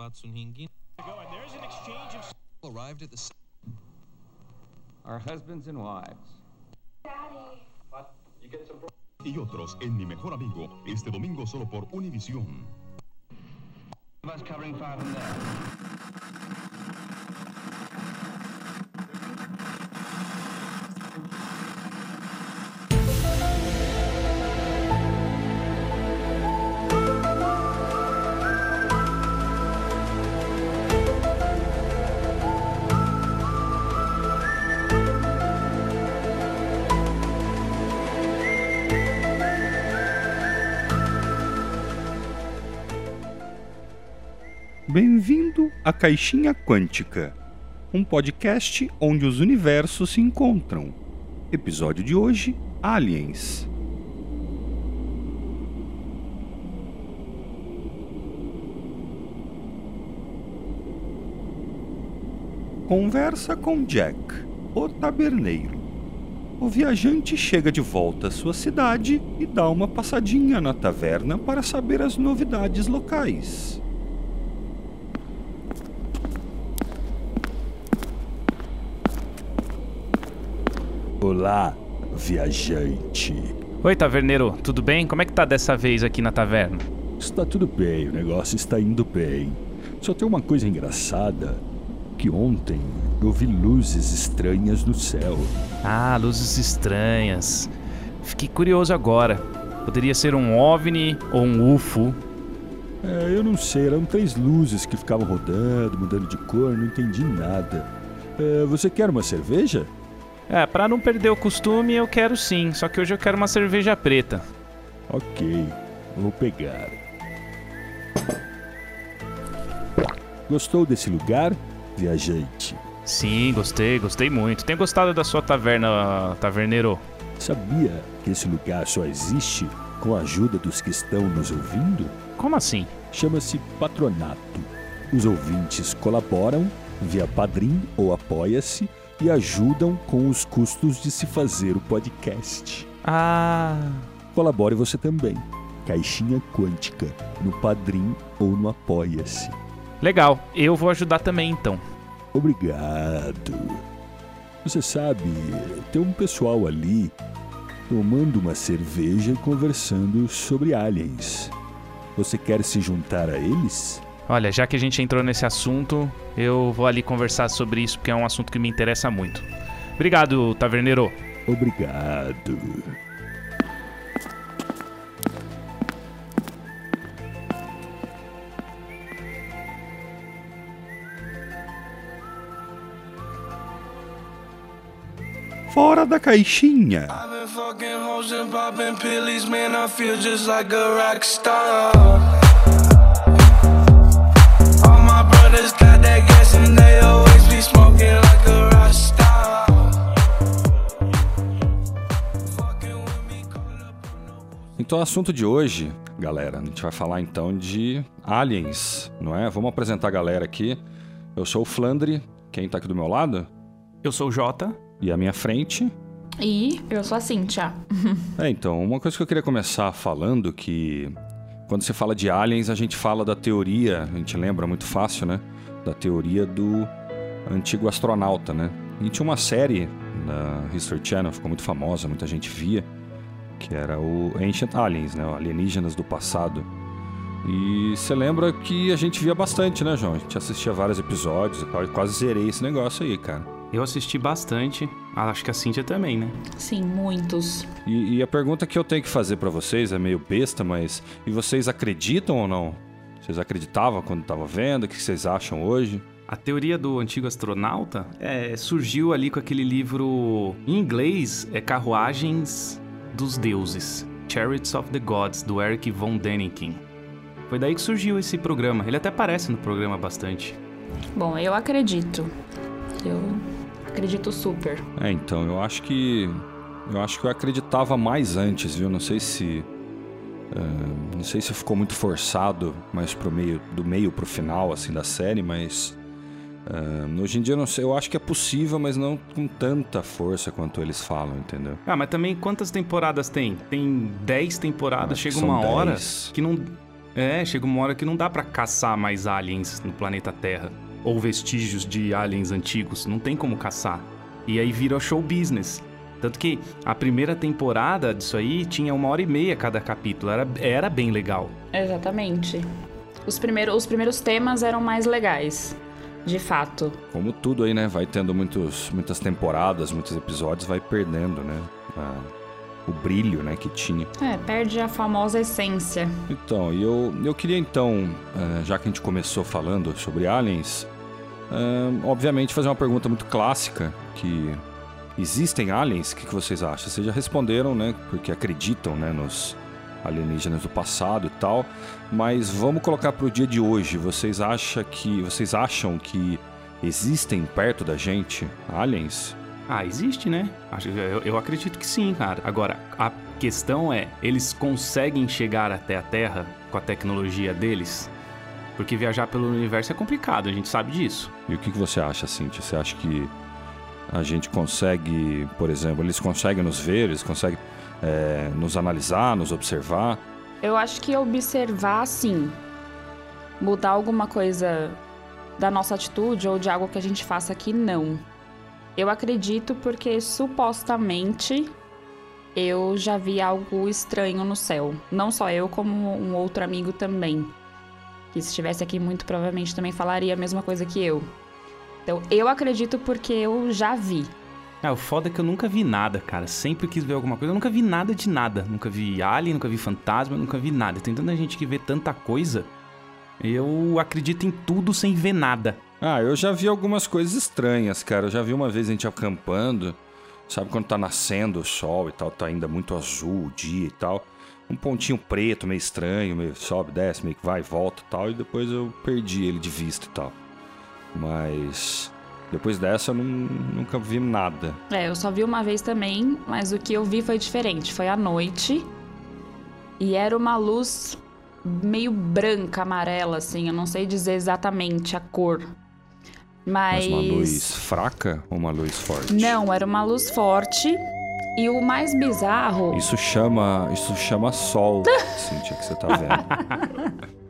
Vatsun Hingin. arrived at the Our husbands and wives. y otros en Mi Mejor Amigo, este domingo solo por Univisión. Us covering five and there. Bem-vindo à Caixinha Quântica, um podcast onde os universos se encontram. Episódio de hoje: Aliens. Conversa com Jack, o taberneiro. O viajante chega de volta à sua cidade e dá uma passadinha na taverna para saber as novidades locais. Olá, viajante. Oi, taverneiro, tudo bem? Como é que tá dessa vez aqui na taverna? Está tudo bem, o negócio está indo bem. Só tem uma coisa engraçada: que ontem eu vi luzes estranhas no céu. Ah, luzes estranhas. Fiquei curioso agora. Poderia ser um OVNI ou um UFO. É, eu não sei, eram três luzes que ficavam rodando, mudando de cor, não entendi nada. É, você quer uma cerveja? É, pra não perder o costume, eu quero sim. Só que hoje eu quero uma cerveja preta. Ok, vou pegar. Gostou desse lugar, viajante? Sim, gostei, gostei muito. Tenho gostado da sua taverna, taverneiro. Sabia que esse lugar só existe com a ajuda dos que estão nos ouvindo? Como assim? Chama-se patronato. Os ouvintes colaboram via Padrim ou Apoia-se e ajudam com os custos de se fazer o podcast. Ah, Colabore você também. Caixinha Quântica, no Padrim ou no Apoia-se. legal. Eu vou ajudar também então. Obrigado. Você sabe, tem um pessoal ali tomando uma cerveja e conversando sobre aliens. Você quer se juntar a eles? Olha, já que a gente entrou nesse assunto, eu vou ali conversar sobre isso porque é um assunto que me interessa muito. Obrigado, taverneiro. Obrigado. Fora da caixinha. I've been fucking hoes and popping pillies, man. I feel just like a rock star. Brothers got that gas and they always be smoking like a rock star. Então, o assunto de hoje, galera, a gente vai falar então de aliens, não é? Vamos apresentar a galera aqui. Eu sou o Flandre, quem tá aqui do meu lado? Eu sou o Jota. E à minha frente. E eu sou a Cintia. É, então, uma coisa que eu queria começar falando que quando você fala de aliens, a gente fala da teoria, a gente lembra muito fácil, né? Da teoria do antigo astronauta, né? E tinha uma série na History Channel, ficou muito famosa, muita gente via, que era o Ancient Aliens, né? O Alienígenas do passado. E você lembra que a gente via bastante, né, João? A gente assistia vários episódios e tal, e quase zerei esse negócio aí, cara. Eu assisti bastante. Ah, acho que a Cíntia também, né? Sim, muitos. E, e a pergunta que eu tenho que fazer pra vocês é meio besta, mas e vocês acreditam ou não? Vocês acreditavam quando estavam vendo? O que vocês acham hoje? A teoria do antigo astronauta é, surgiu ali com aquele livro em inglês, é Carruagens dos Deuses, Chariots of the Gods, do Eric von Däniken. Foi daí que surgiu esse programa. Ele até aparece no programa bastante. Bom, eu acredito. Eu acredito super. É, então, eu acho que eu acho que eu acreditava mais antes, viu? Não sei se eh, não sei se ficou muito forçado, mais pro meio do meio pro final assim da série, mas eh, hoje em dia eu não sei, eu acho que é possível, mas não com tanta força quanto eles falam, entendeu? Ah, mas também quantas temporadas tem? Tem 10 temporadas, que chega uma hora 10. que não. É, chega uma hora que não dá pra caçar mais aliens no planeta Terra. Ou vestígios de aliens antigos. Não tem como caçar. E aí vira show business. Tanto que a primeira temporada disso aí tinha uma hora e meia cada capítulo. Era, era bem legal. Exatamente. Os primeiros, os primeiros temas eram mais legais. De fato. Como tudo aí, né? Vai tendo muitos, muitas temporadas, muitos episódios, vai perdendo, né? a- o brilho, né, que tinha. É, perde a famosa essência. Então, e eu, eu queria então, eh, já que a gente começou falando sobre aliens, eh, obviamente fazer uma pergunta muito clássica, que existem aliens? O que, que vocês acham? Vocês já responderam, né? Porque acreditam, né, nos alienígenas do passado e tal. Mas vamos colocar para o dia de hoje. Vocês acham que vocês acham que existem perto da gente aliens? Ah, existe, né? Acho- Eu, eu acredito que sim, cara. Agora, a questão é, eles conseguem chegar até a Terra com a tecnologia deles? Porque viajar pelo universo é complicado, a gente sabe disso. E o que, você acha, Cintia? Você acha que a gente consegue, por exemplo, eles conseguem nos ver, eles conseguem eh, nos analisar, nos observar? Eu acho que observar, sim. Mudar alguma coisa da nossa atitude ou de algo que a gente faça aqui, não. Eu acredito porque supostamente eu já vi algo estranho no céu. Não só eu, como um outro amigo também. Que se estivesse aqui, muito provavelmente também falaria a mesma coisa que eu. Então, eu acredito porque eu já vi. Ah, o foda é que eu nunca vi nada, cara. Sempre quis ver alguma coisa. Eu nunca vi nada de nada. Nunca vi alien, nunca vi fantasma, nunca vi nada. Tem tanta gente que vê tanta coisa. Eu acredito em tudo sem ver nada. Ah, eu já vi algumas coisas estranhas, cara. Eu já vi uma vez a gente acampando, sabe quando tá nascendo o sol e tal, tá ainda muito azul o dia e tal. Um pontinho preto, meio estranho, meio sobe, desce, meio que vai e volta e tal. E depois eu perdi ele de vista e tal. Mas depois dessa eu não- nunca vi nada. É, eu só vi uma vez também, mas o que eu vi foi diferente. Foi à noite e era uma luz meio branca, amarela, assim. Eu não sei dizer exatamente a cor. Mas. Mas uma luz fraca ou uma luz forte? Não, era uma luz forte. E o mais bizarro. Isso chama, isso chama sol, Cintia, que você tá vendo.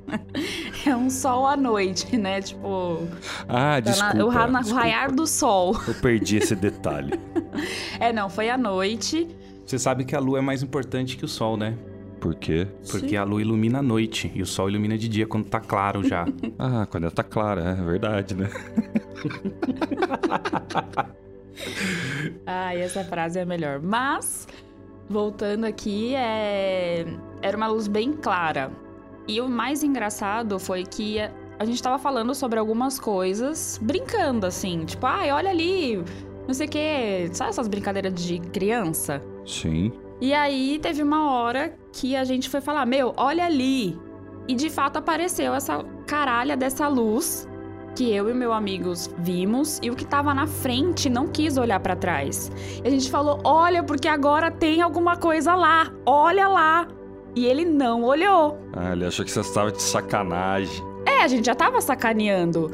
É um sol à noite, né? Tipo. Ah, tá na- desculpa. o, ra- na- o desculpa. raiar do sol. Eu perdi esse detalhe. É, não, foi à noite. Você sabe que a lua é mais importante que o sol, né? Por quê? Porque a lua ilumina a noite e o sol ilumina de dia quando tá claro já. Ah, quando ela tá clara, é verdade, né? Ai, essa frase é melhor. Mas, voltando aqui, é... era uma luz bem clara. E o mais engraçado foi que a- a gente tava falando sobre algumas coisas, brincando assim, tipo, ai, olha ali, não sei o quê. Sabe essas brincadeiras de criança? Sim. E aí teve uma hora que a gente foi falar: Meu, olha ali. E de fato apareceu essa caralha dessa luz que eu e meu amigos vimos e o que tava na frente não quis olhar pra trás. E a gente falou: Olha, porque agora tem alguma coisa lá. Olha lá. E ele não olhou. Ah, ele achou que você estava de sacanagem. É, a gente já tava sacaneando.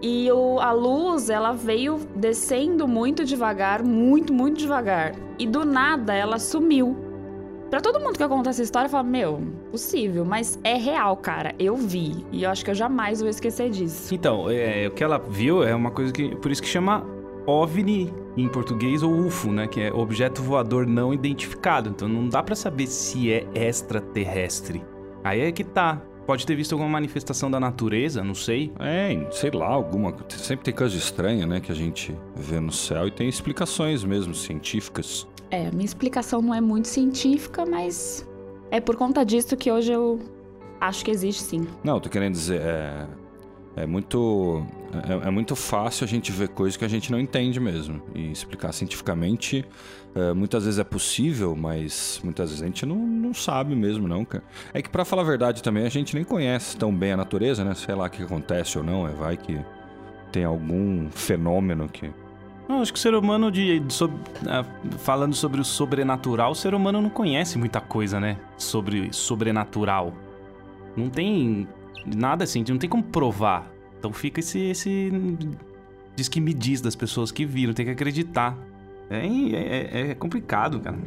E o, a luz, ela veio descendo muito devagar, muito, muito devagar. E do nada ela sumiu. Pra todo mundo que eu conto essa história, fala: Meu, possível, mas é real, cara. Eu vi. E eu acho que eu jamais vou esquecer disso. Então, é, o que ela viu é uma coisa que. Por isso que chama OVNI em português ou UFO, né? Que é objeto voador não identificado. Então não dá pra saber se é extraterrestre. Aí é que tá. Pode ter visto alguma manifestação da natureza, não sei. É, sei lá, alguma. Sempre tem coisa estranha, né? Que a gente vê no céu e tem explicações mesmo, científicas. É, a minha explicação não é muito científica, mas é por conta disso que hoje eu acho que existe sim. Não, eu tô querendo dizer, é. É muito. É, é muito fácil a gente ver coisas que a gente não entende mesmo. E explicar cientificamente, é, muitas vezes é possível, mas muitas vezes a gente não, não sabe mesmo, não, cara. É que pra falar a verdade também, a gente nem conhece tão bem a natureza, né? Sei lá o que acontece ou não, é vai que tem algum fenômeno que. Não, acho que o ser humano, de, de ah, falando sobre o sobrenatural, o ser humano não conhece muita coisa, né? Sobre sobrenatural. Não tem nada assim, não tem como provar. Então fica esse, esse diz que me diz das pessoas que viram, tem que acreditar. É, é, é, é complicado, cara.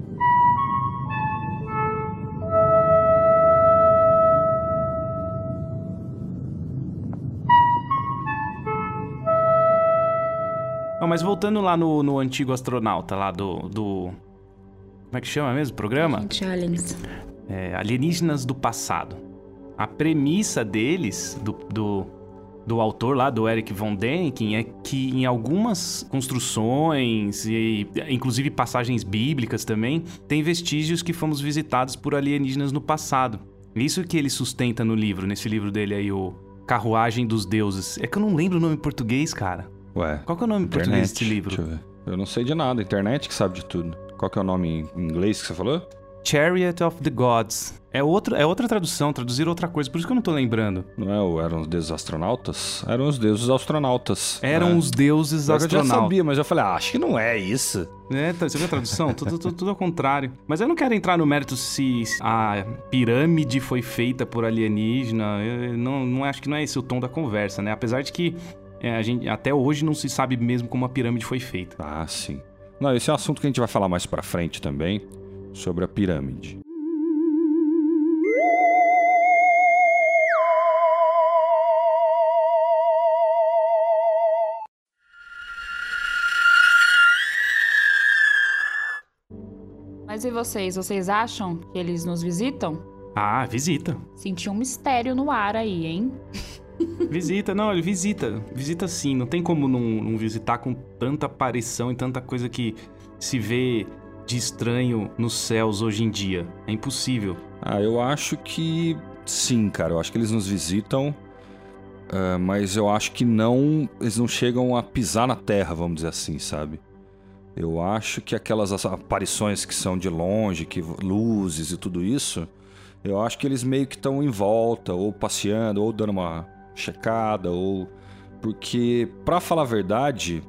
Oh, mas voltando lá no, no antigo astronauta, lá do, do. Como é que chama mesmo o programa? Aliens. É, alienígenas do passado. A premissa deles, do, do do autor lá, do Eric von Däniken, é que em algumas construções, e inclusive passagens bíblicas também, tem vestígios que fomos visitados por alienígenas no passado. Isso que ele sustenta no livro, nesse livro dele aí, o Carruagem dos Deuses. É que eu não lembro o nome em português, cara. Ué, Qual que é o nome em português desse livro? Deixa eu ver. Eu não sei de nada, internet que sabe de tudo. Qual que é o nome em inglês que você falou? Chariot of the Gods. É, outro, é outra tradução, traduzir outra coisa, por isso que eu não tô lembrando. Não é o Eram os Deuses Astronautas? Eram os Deuses Astronautas. Eram né? os deuses Pior que Eu já astronautas. sabia, mas eu falei, ah, acho que não é isso. É, tá- você viu a tradução? tudo, tudo, tudo ao contrário. Mas eu não quero entrar no mérito se a pirâmide foi feita por alienígena. Eu não, não acho que não é esse o tom da conversa, né? Apesar de que é, a gente, até hoje não se sabe mesmo como a pirâmide foi feita. Ah, sim. Não, esse é um assunto que a gente vai falar mais pra frente também, sobre a pirâmide. Mas e vocês? Vocês acham que eles nos visitam? Ah, visita. Senti um mistério no ar aí, hein? Visita, não, ele visita. Visita sim. Não tem como não, não visitar com tanta aparição e tanta coisa que se vê de estranho nos céus hoje em dia. É impossível. Ah, eu acho que sim, cara. Eu acho que eles nos visitam, ah, mas eu acho que não. Eles não chegam a pisar na Terra, vamos dizer assim, sabe? Eu acho que aquelas as- aparições que são de longe, que luzes e tudo isso, eu acho que eles meio que estão em volta, ou passeando, ou dando uma checada, ou. Porque, pra falar a verdade,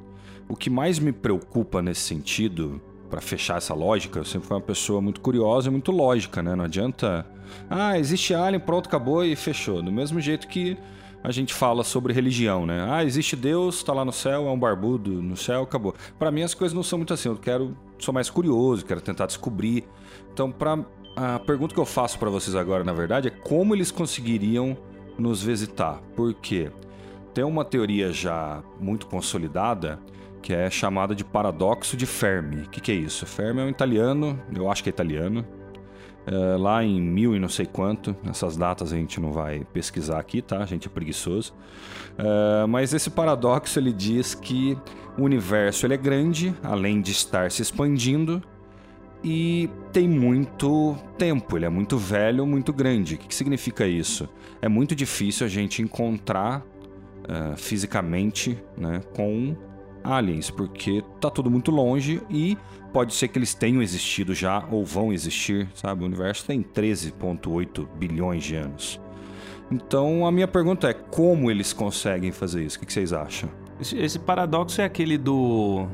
o que mais me preocupa nesse sentido, pra fechar essa lógica, eu sempre fui uma pessoa muito curiosa e muito lógica, né? Não adianta. Ah, existe alien, pronto, acabou e fechou. Do mesmo jeito que a gente fala sobre religião, né? Ah, existe Deus, tá lá no céu, é um barbudo no céu, acabou. Pra mim as coisas não são muito assim. Eu quero, sou mais curioso, quero tentar descobrir. Então, pra, a pergunta que eu faço pra vocês agora, na verdade, é como eles conseguiriam nos visitar? Por quê? Tem uma teoria já muito consolidada que é chamada de paradoxo de Fermi. O que, que é isso? Fermi é um italiano, eu acho que é italiano, é, lá em mil e não sei quanto. Essas datas a gente não vai pesquisar aqui, tá? A gente é preguiçoso. É, mas esse paradoxo ele diz que o universo ele é grande, além de estar se expandindo, e tem muito tempo. Ele é muito velho, muito grande. O que, que significa isso? É muito difícil a gente encontrar é, fisicamente né, com aliens, porque tá tudo muito longe e pode ser que eles tenham existido já ou vão existir, sabe? O universo tem 13,8 bilhões de anos. Então a minha pergunta é como eles conseguem fazer isso? O que vocês acham? Esse, esse paradoxo é aquele do.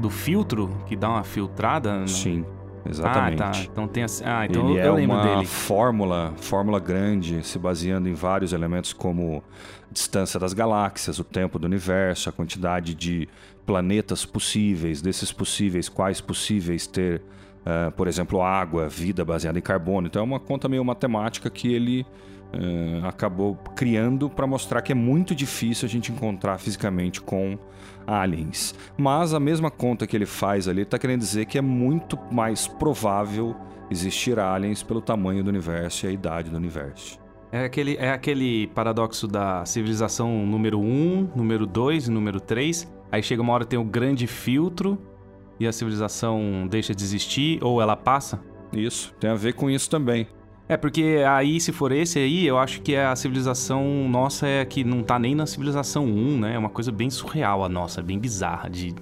do filtro, que dá uma filtrada. no- Sim, exatamente. Ah, tá. Então tem assim. Ah, então Ele eu, é eu lembro uma dele. fórmula, fórmula grande, se baseando em vários elementos como distância das galáxias, o tempo do universo, a quantidade de planetas possíveis, desses possíveis, quais possíveis ter, ah, por exemplo, água, vida baseada em carbono. Então é uma conta meio matemática que ele ah, acabou criando para mostrar que é muito difícil a gente encontrar fisicamente com aliens. Mas a mesma conta que ele faz ali está querendo dizer que é muito mais provável existir aliens pelo tamanho do universo e a idade do universo. É aquele, é aquele paradoxo da civilização número 1, número 2 e número 3. Aí chega uma hora tem o grande filtro e a civilização deixa de existir ou ela passa. Isso, tem a ver com isso também. É, porque aí, se for esse aí, eu acho que a civilização nossa é que não tá nem na civilização 1, né? É uma coisa bem surreal a nossa, bem bizarra, de,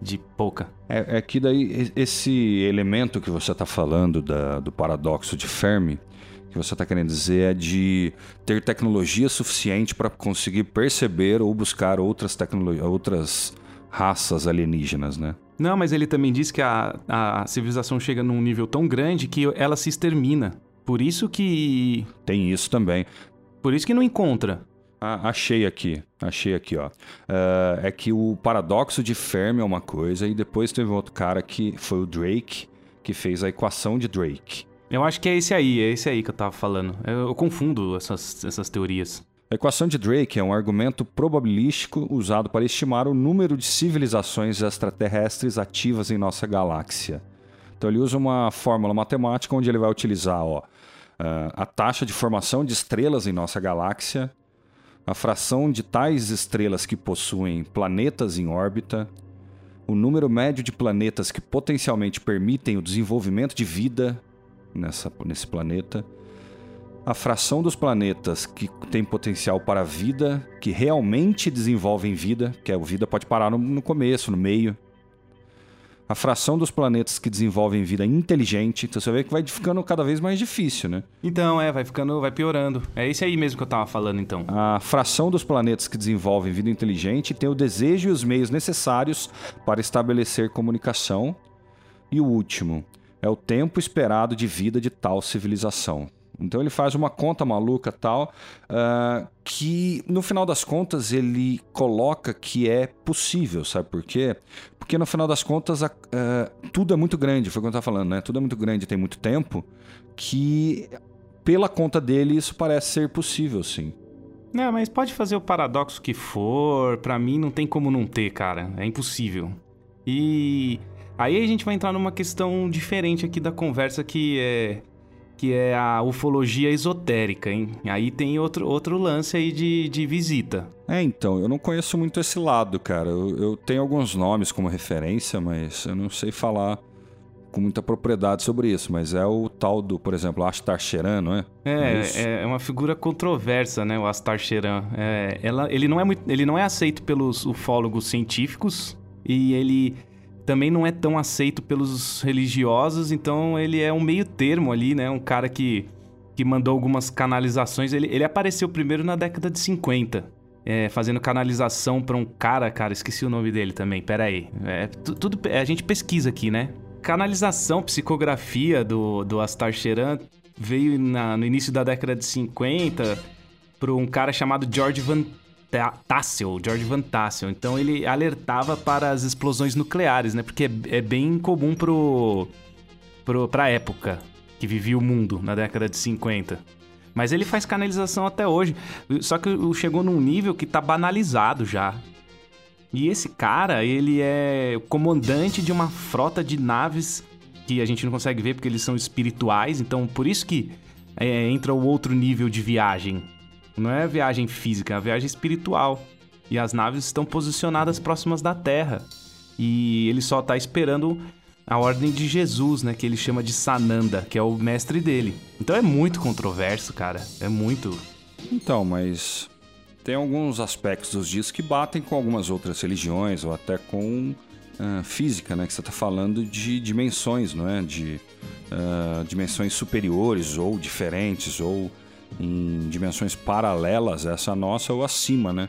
de pouca. É, é que daí esse elemento que você está falando da- do paradoxo de Fermi, que você está querendo dizer é de ter tecnologia suficiente para conseguir perceber ou buscar outras outras raças alienígenas, né? Não, mas ele também diz que a, a civilização chega num nível tão grande que ela se extermina. Por isso que. Tem isso também. Por isso que não encontra. Ah, achei aqui, achei aqui, ó. Ah, é que o paradoxo de Fermi é uma coisa e depois teve um outro cara que foi o Drake que fez a equação de Drake. Eu acho que é esse aí, é esse aí que eu tava falando. Eu, eu confundo essas, essas teorias. A equação de Drake é um argumento probabilístico usado para estimar o número de civilizações extraterrestres ativas em nossa galáxia. Então ele usa uma fórmula matemática onde ele vai utilizar ó, ah, a taxa de formação de estrelas em nossa galáxia, a fração de tais estrelas que possuem planetas em órbita, o número médio de planetas que potencialmente permitem o desenvolvimento de vida nessa, nesse planeta, a fração dos planetas que tem potencial para vida, que realmente desenvolvem vida, que a vida pode parar no, no começo, no meio, a fração dos planetas que desenvolvem vida inteligente. Então você vê que vai ficando cada vez mais difícil, né? Então, é, vai ficando, vai piorando. É esse aí mesmo que eu tava falando, então. A fração dos planetas que desenvolvem vida inteligente tem o desejo e os meios necessários para estabelecer comunicação. E o último é o tempo esperado de vida de tal civilização. Então ele faz uma conta maluca tal, uh, que no final das contas ele coloca que é possível, sabe por quê? Porque no final das contas uh, tudo é muito grande, foi o que eu estava falando, né? Tudo é muito grande, tem muito tempo, que pela conta dele isso parece ser possível, sim. Não, mas pode fazer o paradoxo que for, pra mim não tem como não ter, cara. É impossível. E aí a gente vai entrar numa questão diferente aqui da conversa que é que é a ufologia esotérica, hein? Aí tem outro, outro lance aí de, de visita. É, então, eu não conheço muito esse lado, cara. Eu, eu tenho alguns nomes como referência, mas eu não sei falar com muita propriedade sobre isso, mas é o tal do, por exemplo, Astar Sheran, não é? É, é, é uma figura controversa, né, o Astar Sheran. É, ela, ele, não é muito, ele não é aceito pelos ufólogos científicos e ele também não é tão aceito pelos religiosos, então ele é um meio termo ali, né? Um cara que, que mandou algumas canalizações. Ele, ele apareceu primeiro na década de 50, é, fazendo canalização para um cara, cara, esqueci o nome dele também, pera aí. É, tudo, a gente pesquisa aqui, né? Canalização, psicografia do, do Astar Sheran veio na, no início da década de 50 para um cara chamado George Van Tassel, George Van Tassel. Então ele alertava para as explosões nucleares, né? Porque é, é bem comum pro, pro, pra época que vivia o mundo na década de 50. Mas ele faz canalização até hoje. Só que chegou num nível que tá banalizado já. E esse cara, ele é comandante de uma frota de naves que a gente não consegue ver porque eles são espirituais. Então, por isso que é, entra o outro nível de viagem não é viagem física, é viagem espiritual. E as naves estão posicionadas próximas da Terra. E ele só está esperando a ordem de Jesus, né? Que ele chama de Sananda, que é o mestre dele. Então é muito controverso, cara. É muito. Então, mas tem alguns aspectos disso que batem com algumas outras religiões ou até com uh, física, né? Que você está falando de dimensões, não é? De uh, dimensões superiores ou diferentes ou em dimensões paralelas essa nossa ou acima, né?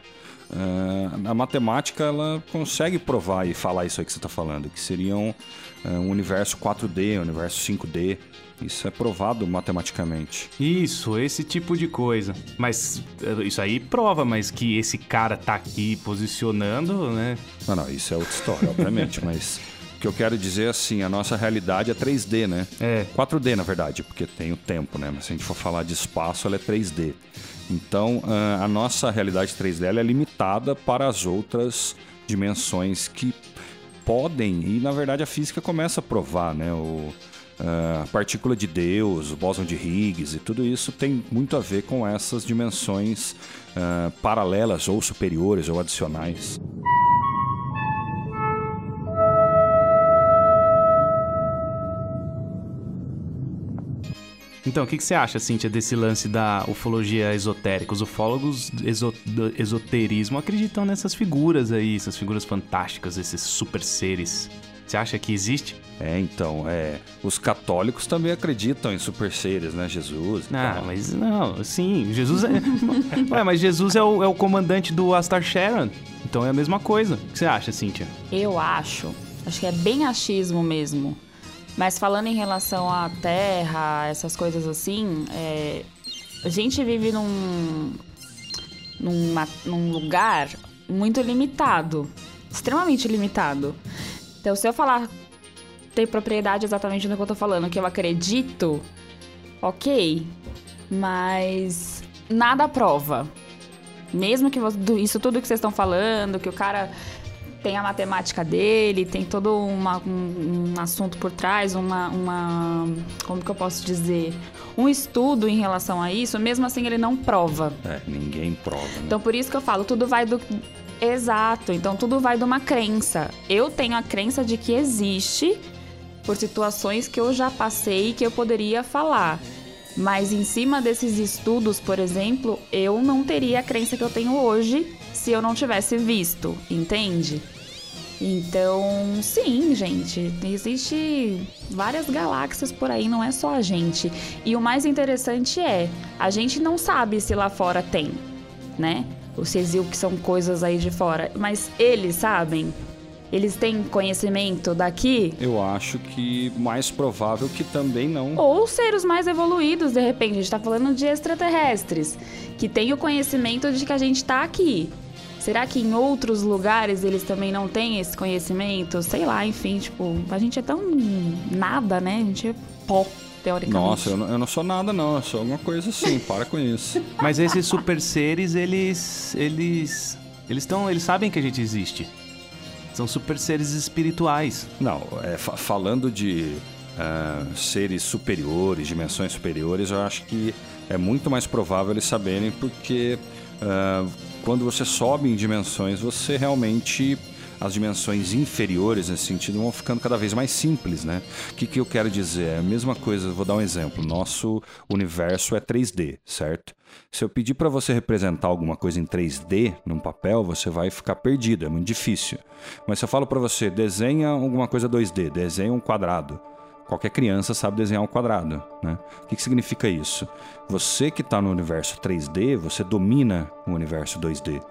Uh, a matemática ela consegue provar e falar isso aí que você está falando, que seriam uh, um universo 4D, um universo 5D. Isso é provado matematicamente. Isso, esse tipo de coisa. Mas eh, isso aí prova, mas que esse cara tá aqui posicionando, né? Não, não, isso é outra história, obviamente, mas que eu quero dizer assim, a nossa realidade é 3D, né? É. 4D, na verdade, porque tem o tempo, né? Mas se a gente for falar de espaço, ela é 3D. Então, ah, a nossa realidade 3D é limitada para as outras dimensões que podem, e na verdade a física começa a provar, né? O, ah, a partícula de Deus, o bóson de Higgs e tudo isso tem muito a ver com essas dimensões uh, paralelas ou superiores ou adicionais. Então, o que, que você acha, Cíntia, desse lance da ufologia esotérica? Os ufólogos exo do esoterismo acreditam nessas figuras aí, essas figuras fantásticas, esses super seres. Você acha que existe? É, então, é. Os católicos também acreditam em super seres, né? Jesus. Ah, tal. mas não, sim, Jesus é. Ué, mas Jesus é o, é o comandante do Astar Sharon. Então é a mesma coisa. O que você acha, Cíntia? Eu acho. Acho que é bem achismo mesmo. Mas falando em relação à terra, essas coisas assim, é, a gente vive num, numa, num lugar muito limitado, extremamente limitado. Então, se eu falar ter propriedade exatamente no que eu tô falando, que eu acredito, ok, mas nada prova. Mesmo que isso tudo que vocês estão falando, que o cara tem a matemática dele, tem todo uma- um, um assunto por trás, uma, uma. Como que eu posso dizer? Um estudo em relação a isso, mesmo assim ele não prova. É, ninguém prova, né? Então por isso que eu falo, tudo vai do. Exato, então tudo vai de uma crença. Eu tenho a crença de que existe por situações que eu já passei e que eu poderia falar. Mas em cima desses estudos, por exemplo, eu não teria a crença que eu tenho hoje se eu não tivesse visto, entende? Então, sim, gente, existe várias galáxias por aí, não é só a gente. E o mais interessante é, a gente não sabe se lá fora tem, né? Se existe que são coisas aí de fora, mas eles sabem. Eles têm conhecimento daqui Eu acho que mais provável que também não. ou seres mais evoluídos, de repente. A gente tá falando de extraterrestres, que têm o conhecimento de que a gente tá aqui. Será que em outros lugares eles também não têm esse conhecimento? Sei lá, enfim, tipo, a gente é tão nada, né? A gente é pó, teoricamente. Nossa, eu não, eu não sou nada, não. Eu sou alguma coisa assim. Para com isso. Mas esses super seres, eles. Eles. Eles estão. Eles sabem que a gente existe. São super seres espirituais. Não, é, fa- falando de ah, seres superiores, dimensões superiores, eu acho que é muito mais provável eles saberem, porque ah, quando você sobe em dimensões, você realmente. As dimensões inferiores, nesse sentido, vão ficando cada vez mais simples, né? O que, que eu quero dizer? É a mesma coisa, vou dar um exemplo. Nosso universo é 3D, certo? Se eu pedir para você representar alguma coisa em 3D num papel, você vai ficar perdido, é muito difícil. Mas se eu falo para você, desenha alguma coisa 2D, desenha um quadrado. Qualquer criança sabe desenhar um quadrado, né? O que, que significa isso? Você que está no universo 3D, você domina o universo 2D.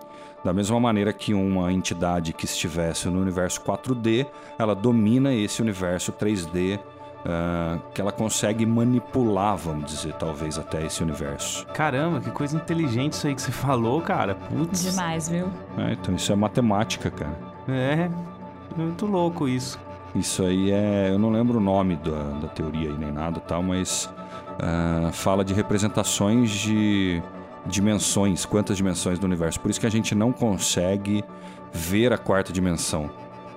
Da mesma maneira que uma entidade que estivesse no universo 4D, ela domina esse universo 3D, ah, que ela consegue manipular, vamos dizer, talvez até esse universo. Caramba, que coisa inteligente isso aí que você falou, cara. Putz. Demais, viu? É, então isso é matemática, cara. É. Muito louco isso. Isso aí é. Eu não lembro o nome da, da teoria nem nada tal, mas ah, fala de representações de dimensões, quantas dimensões do universo. Por isso que a gente não consegue ver a quarta dimensão.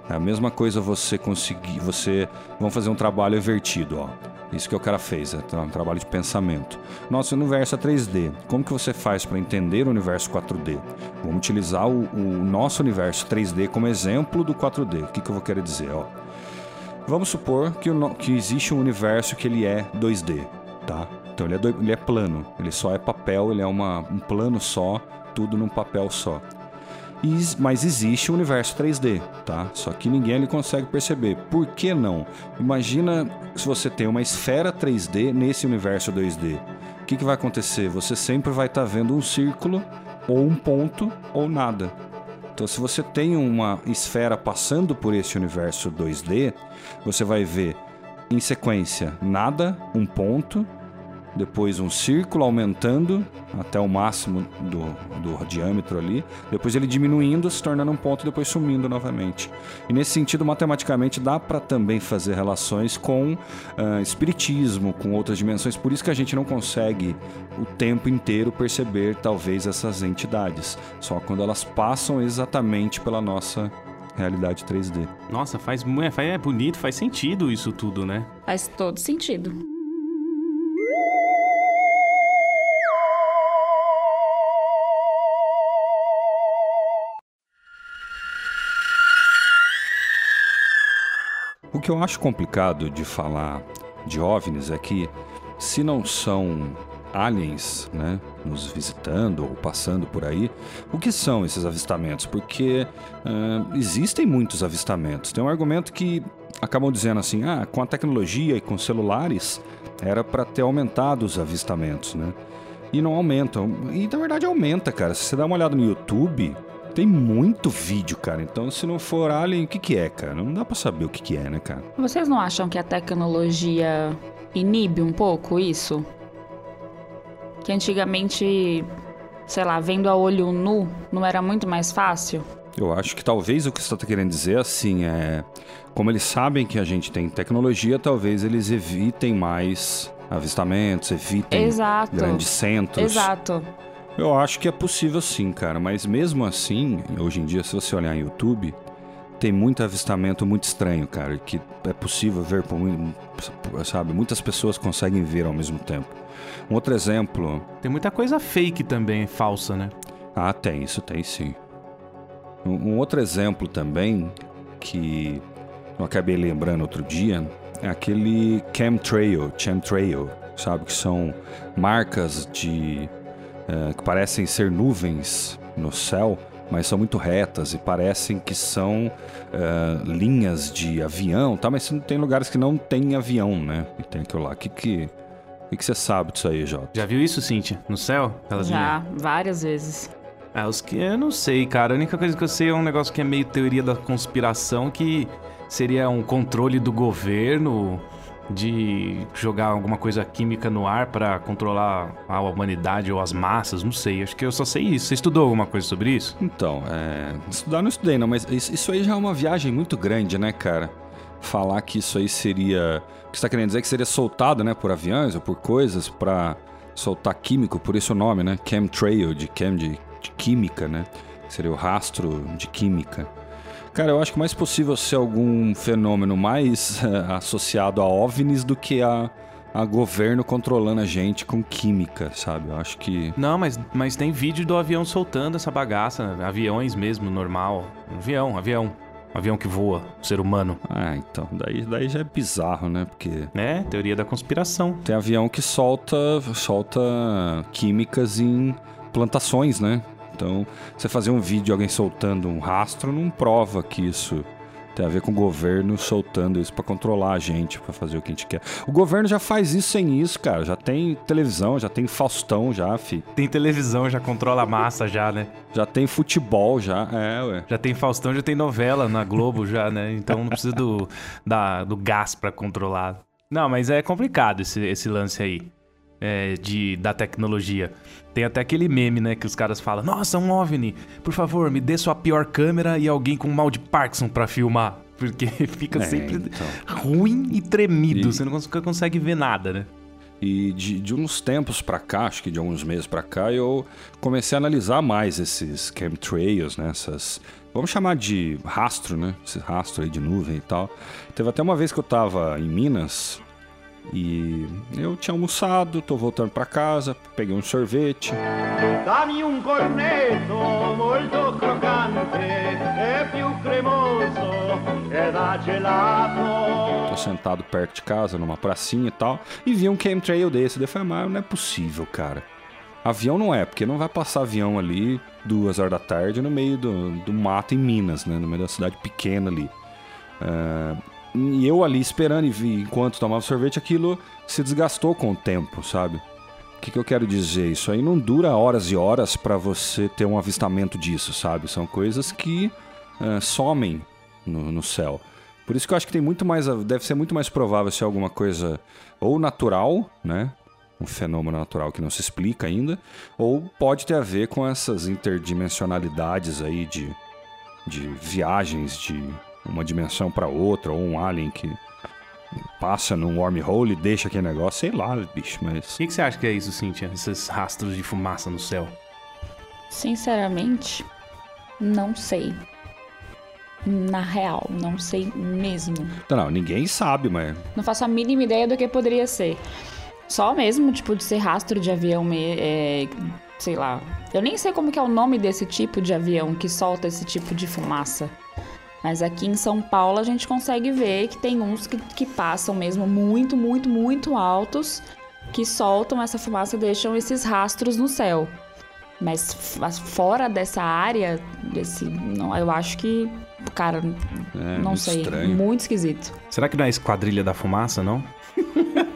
É a mesma coisa você conseguir. Você. Vamos fazer um trabalho invertido, ó. Isso que o cara fez, é um trabalho de pensamento. Nosso universo é 3D. Como que você faz para entender o universo 4D? Vamos utilizar o, o nosso universo 3D como exemplo do 4D. O que, que eu vou querer dizer? Ó, Vamos supor que, o que existe um universo que ele é 2D, tá? Então ele é, do- ele é plano, ele só é papel, ele é uma, um plano só, tudo num papel só. Mas existe um universo 3D, tá? Só que ninguém ali consegue perceber. Por que não? Imagina se você tem uma esfera 3D nesse universo 2D. O que, que vai acontecer? Você sempre vai estar vendo um círculo, ou um ponto, ou nada. Então, se você tem uma esfera passando por esse universo 2D, você vai ver em sequência nada, um ponto, depois um círculo aumentando até o máximo do, do diâmetro ali, depois ele diminuindo, se tornando um ponto, depois sumindo novamente. E nesse sentido, matematicamente, dá para também fazer relações com ah, espiritismo, com outras dimensões, por isso que a gente não consegue o tempo inteiro perceber talvez essas entidades, só quando elas passam exatamente pela nossa realidade 3D. Nossa, faz, é, faz- é bonito, faz sentido isso tudo, né? Faz todo sentido. O que eu acho complicado de falar de OVNIs é que, se não são aliens, né, nos visitando ou passando por aí, o que são esses avistamentos? Porque ah, existem muitos avistamentos. Tem um argumento que acabam dizendo assim: ah, com a tecnologia e com celulares era para ter aumentado os avistamentos, né? E não aumentam. E na verdade aumenta, cara. Se você dá uma olhada no YouTube, tem muito vídeo, cara. Então, se não for alien, o que, que é, cara? Não dá pra saber o que, que é, né, cara? Vocês não acham que a tecnologia inibe um pouco isso? Que antigamente, sei lá, vendo a olho nu, não era muito mais fácil? Eu acho que talvez o que você está querendo dizer assim é. Como eles sabem que a gente tem tecnologia, talvez eles evitem mais avistamentos, evitem Exato. grandes centros. Exato. Eu acho que é possível sim, cara, mas mesmo assim, hoje em dia, se você olhar no YouTube, tem muito avistamento muito estranho, cara, que é possível ver sabe, muitas pessoas conseguem ver ao mesmo tempo. Um outro exemplo, Tem muita coisa fake também, falsa, né? ah, tem, isso tem sim. Um, um outro exemplo também que eu acabei lembrando outro dia é aquele chemtrail, chemtrail, sabe, que são marcas de eh, que parecem ser nuvens no céu, mas são muito retas e parecem que são eh, linhas de avião, tá? Mas tem lugares que não tem avião, né? E tem aquilo lá. O que que, o que que você sabe disso aí, Jota? Já viu isso, Cíntia? No céu? Aquelas Já, várias vezes. É, os que eu não sei, cara. A única coisa que eu sei é um negócio que é meio teoria da conspiração, que seria um controle do governo de jogar alguma coisa química no ar pra controlar a humanidade ou as massas, não sei. Acho que eu só sei isso. Você estudou alguma coisa sobre isso? Então, é, estudar não estudei, não, mas isso, aí já é uma viagem muito grande, né, cara? Falar que isso aí seria. O que você tá querendo dizer que seria soltado, né, por aviões ou por coisas pra soltar químico, por isso o nome, né? Chemtrail, de chem, de, de química, né? Seria o rastro de química. Cara, eu acho que mais possível ser algum fenômeno mais eh, associado a OVNIs do que a, a governo controlando a gente com química, sabe? Eu acho que. Não, mas, mas tem vídeo do avião soltando essa bagaça. Aviões mesmo, normal. Avião, avião. Avião que voa, ser humano. Ah, então, daí, daí já é bizarro, né? Porque Né? Teoria da conspiração. tem avião que solta, solta químicas em plantações, né? Então, você fazer um vídeo de alguém soltando um rastro não prova que isso tem a ver com o governo soltando isso pra controlar a gente, pra fazer o que a gente quer. O governo já faz isso sem isso, cara. Já tem televisão, já tem Faustão já, fi. Tem televisão, já controla a massa já, né? Já tem futebol já. É, ué. Já tem Faustão, já tem novela na Globo já, né? Então não precisa do, da, do gás pra controlar. Não, mas é complicado esse, esse lance aí. É, de, da tecnologia. Tem até aquele meme, né? Que os caras falam: Nossa, um OVNI, por favor, me dê sua pior câmera e alguém com mal de Parkinson pra filmar. Porque fica É, sempre então. ruim e tremido. E- Você não consegue ver nada, né? E de, de uns tempos pra cá, acho que de alguns meses pra cá, eu comecei a analisar mais esses chemtrails, né? Essas. Vamos chamar de rastro, né? Esse rastro aí de nuvem e tal. Teve até uma vez que eu tava em Minas e eu tinha almoçado, tô voltando pra casa, peguei um sorvete. Dammi un cornetto molto croccante e più cremoso e da gelato. Tô sentado perto de casa, numa pracinha e tal, e vi um chemtrail desse. Daí eu falei, mas não é possível, cara. Avião não é, porque não vai passar avião ali duas horas da tarde no meio do, do mato em Minas, né? No meio da cidade pequena ali. Ah, e eu ali esperando e vi, enquanto tomava sorvete, aquilo se desgastou com o tempo, sabe? O que, que eu quero dizer? Isso aí não dura horas e horas pra você ter um avistamento disso, sabe? São coisas que ah, somem no, no céu. Por isso que eu acho que tem muito mais. Deve ser muito mais provável ser alguma coisa ou natural, né? Um fenômeno natural que não se explica ainda, ou pode ter a ver com essas interdimensionalidades aí de, de viagens de uma dimensão pra outra, ou um alien que passa num wormhole e deixa aquele negócio, sei lá, bicho, mas. O que, que você acha que é isso, Cíntia? Esses rastros de fumaça no céu? Sinceramente, não sei. Na real, não sei mesmo. Não, não, ninguém sabe, mas. Não faço a mínima ideia do que poderia ser. Só mesmo, tipo, de ser rastro de avião, é, sei lá. Eu nem sei como que é o nome desse tipo de avião que solta esse tipo de fumaça. Mas aqui em São Paulo a gente consegue ver que tem uns que, que passam mesmo muito, muito, muito altos, que soltam essa fumaça e deixam esses rastros no céu. Mas fora dessa área, desse, não, eu acho que, cara, É, não muito sei, estranho. muito esquisito. Será que não é a Esquadrilha da Fumaça, não?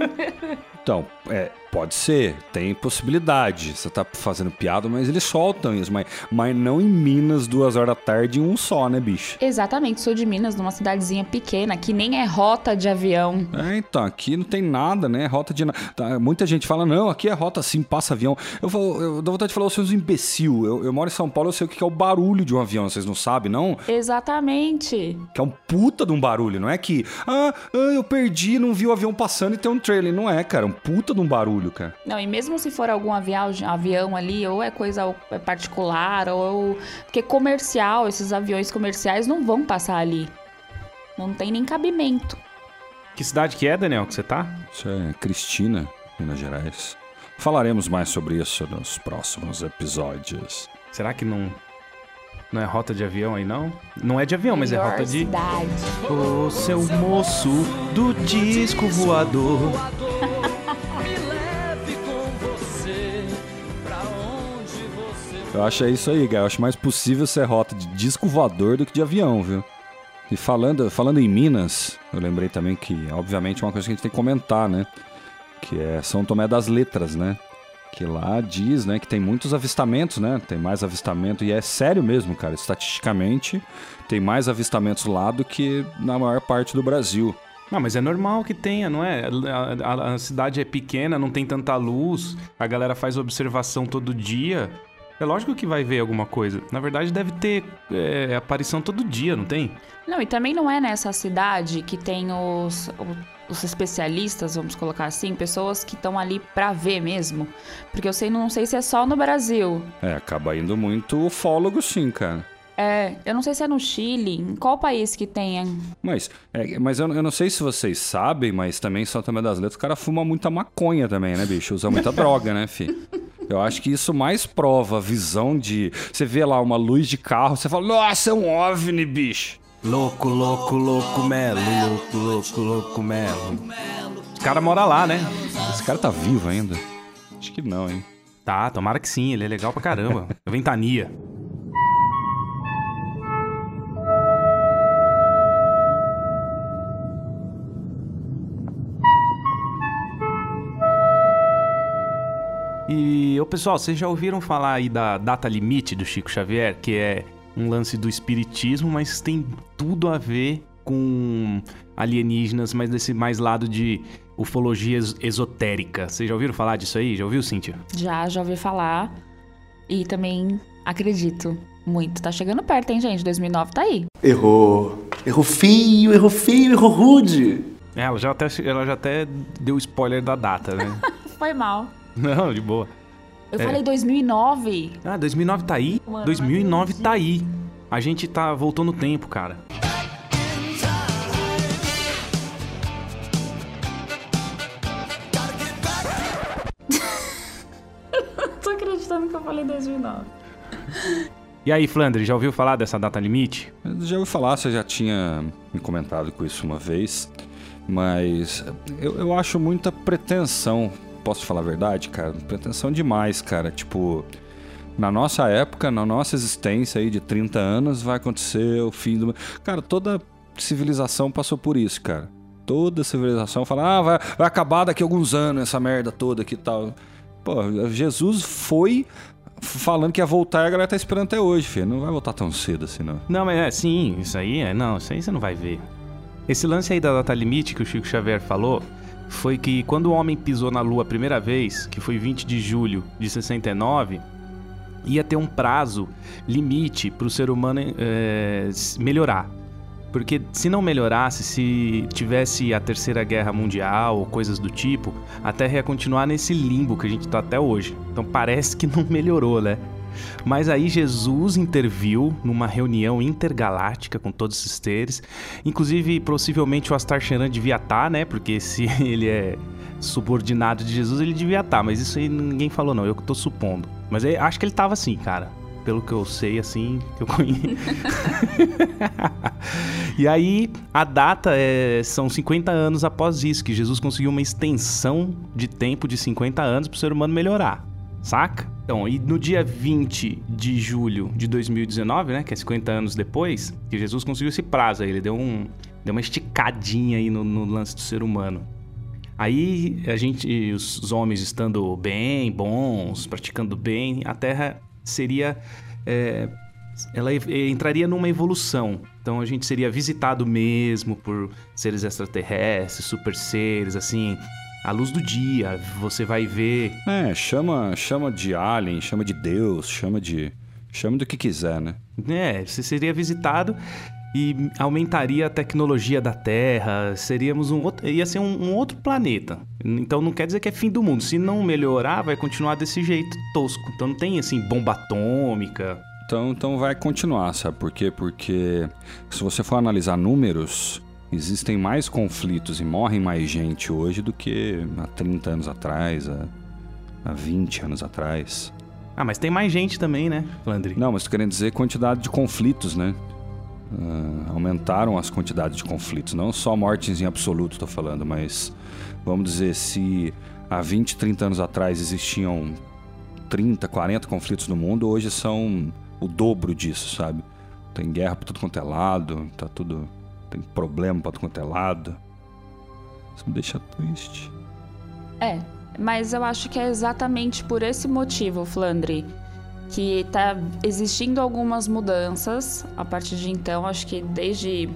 Então, é, pode ser, tem possibilidade. Você tá fazendo piada, mas eles soltam isso, mas, mas não em Minas, duas horas da tarde, em um só, né, bicho? Exatamente, sou de Minas, numa cidadezinha pequena, que nem é rota de avião. É, então, aqui não tem nada, né? Rota de. tá, muita gente fala, não, aqui é rota assim, passa avião. Eu, falo, eu dou vontade de falar, vocês imbecil. Eu, eu moro em São Paulo, eu sei o que é o barulho de um avião, vocês não sabem, não? Exatamente. Que é um puta de um barulho, não é que, ah, ah, eu perdi, não vi o avião passando e tem um trailer. Não é, cara, é um puta de um barulho, cara. Não, e mesmo se for algum avião, avião ali, ou é coisa particular, ou. Porque comercial, esses aviões comerciais não vão passar ali. Não tem nem cabimento. Que cidade que é, Daniel, que você tá? Isso é Cristina, Minas Gerais. Falaremos mais sobre isso nos próximos episódios. Será que não. Não é rota de avião aí, não? Não é de avião, mas é rota de. cidade. Ô, seu moço do disco voador. Eu acho é isso aí, cara. Eu acho mais possível ser rota de disco voador do que de avião, viu? E falando, falando em Minas, eu lembrei também que, obviamente, é uma coisa que a gente tem que comentar, né? Que é São Tomé das Letras, né? Que lá diz, né, que tem muitos avistamentos, né? Tem mais avistamento, e é sério mesmo, cara. Estatisticamente, tem mais avistamentos lá do que na maior parte do Brasil. Não, mas é normal que tenha, não é? A, a- a cidade é pequena, não tem tanta luz, a galera faz observação todo dia. É lógico que vai ver alguma coisa. Na verdade, deve ter é, aparição todo dia, não tem? Não, e também não é nessa cidade que tem os, os especialistas, vamos colocar assim, pessoas que estão ali pra ver mesmo. Porque eu sei, não sei se é só no Brasil. É, acaba indo muito ufólogo, sim, cara. É, eu não sei se é no Chile, em qual país que tenha. Mas, é, mas eu, eu não sei se vocês sabem, mas também em São Tomé das Letras o cara fuma muita maconha também, né, bicho? Usa muita droga, né, fi? Eu acho que isso mais prova a visão de. Você vê lá uma luz de carro, você fala, nossa, é um OVNI, bicho. Louco, louco, louco, melo, louco, louco, louco, melo. Os caras moram lá, né? Esse cara tá vivo ainda? Acho que não, hein? Tá, tomara que sim, ele é legal pra caramba. Ventania. E, ô pessoal, vocês já ouviram falar aí da data limite do Chico Xavier, que é um lance do espiritismo, mas tem tudo a ver com alienígenas, mas desse mais lado de ufologia es- esotérica. Vocês já ouviram falar disso aí? Já ouviu, Cíntia? Já, já ouvi falar. E também acredito muito. Tá chegando perto, hein, gente? 2009 tá aí. Errou. Errou feio, errou feio, errou rude. É, Ela já até, ela já até deu spoiler da data, né? Foi mal. Não, de boa. Eu É. falei 2009. Ah, 2009 tá aí? Mano, 2009 tá aí. A gente tá voltou no tempo, cara. Tô acreditando que eu falei 2009. E aí, Flandre, já ouviu falar dessa data limite? Eu já ouvi falar, você já tinha me comentado com isso uma vez, mas eu, eu acho muita pretensão. Posso falar a verdade, cara? Pretensão demais, cara. Tipo, na nossa época, na nossa existência aí de 30 anos, vai acontecer o fim do. Cara, toda civilização passou por isso, cara. Toda civilização fala, ah, vai, vai acabar daqui a alguns anos essa merda toda aqui e tal. Pô, Jesus foi falando que ia voltar e a galera tá esperando até hoje, filho. Não vai voltar tão cedo assim, não. Não, mas é, sim, isso aí é. Não, isso aí você não vai ver. Esse lance aí da data limite que o Chico Xavier falou foi que quando o homem pisou na Lua a primeira vez, que foi 20 de julho de 69, ia ter um prazo limite para o ser humano é, melhorar. Porque se não melhorasse, se tivesse a terceira guerra mundial ou coisas do tipo, a Terra ia continuar nesse limbo que a gente tá até hoje. Então parece que não melhorou, né? Mas aí Jesus interviu numa reunião intergaláctica com todos esses seres. Inclusive, possivelmente o Astar Sheran devia estar, né? Porque se ele é subordinado de Jesus, ele devia estar. Mas isso aí ninguém falou, não. Eu que tô supondo. Mas acho que ele tava assim, cara. Pelo que eu sei, assim, que eu conheço. e aí, a data é, são 50 anos após isso, que Jesus conseguiu uma extensão de tempo de 50 anos para o ser humano melhorar. Saca? Então, e no dia 20 de julho de 2019, né, que é 50 anos depois, que Jesus conseguiu esse prazo aí, ele deu, um, deu uma esticadinha aí no, no lance do ser humano. Aí a gente, os homens estando bem, bons, praticando bem, a Terra seria, é, ela e- entraria numa evolução. Então a gente seria visitado mesmo por seres extraterrestres, super seres, assim, à luz do dia. Você vai ver É, chama, chama de alien, chama de Deus, chama de. Chama do que quiser, né? É, você seria visitado e aumentaria a tecnologia da Terra, seríamos um outro, ia ser um, um outro planeta. Então não quer dizer que é fim do mundo. Se não melhorar, vai continuar desse jeito tosco. Então não tem assim bomba atômica. Então, então vai continuar, sabe por quê? Porque se você for analisar números, existem mais conflitos e morrem mais gente hoje do que há 30 anos atrás, há, há 20 anos atrás. Ah, mas tem mais gente também, né, Flandre? Não, mas tô querendo dizer quantidade de conflitos, né? Ah, aumentaram as quantidades de conflitos, não só mortes em absoluto, tô falando, mas vamos dizer, se há 20, 30 anos atrás existiam 30, 40 conflitos no mundo, hoje são o dobro disso, sabe? Tem guerra pra tudo quanto é lado, tá tudo. Tem problema pra tudo quanto é lado. Isso me deixa triste. É, mas eu acho que é exatamente por esse motivo, Flandre, que tá existindo algumas mudanças a partir de então, acho que desde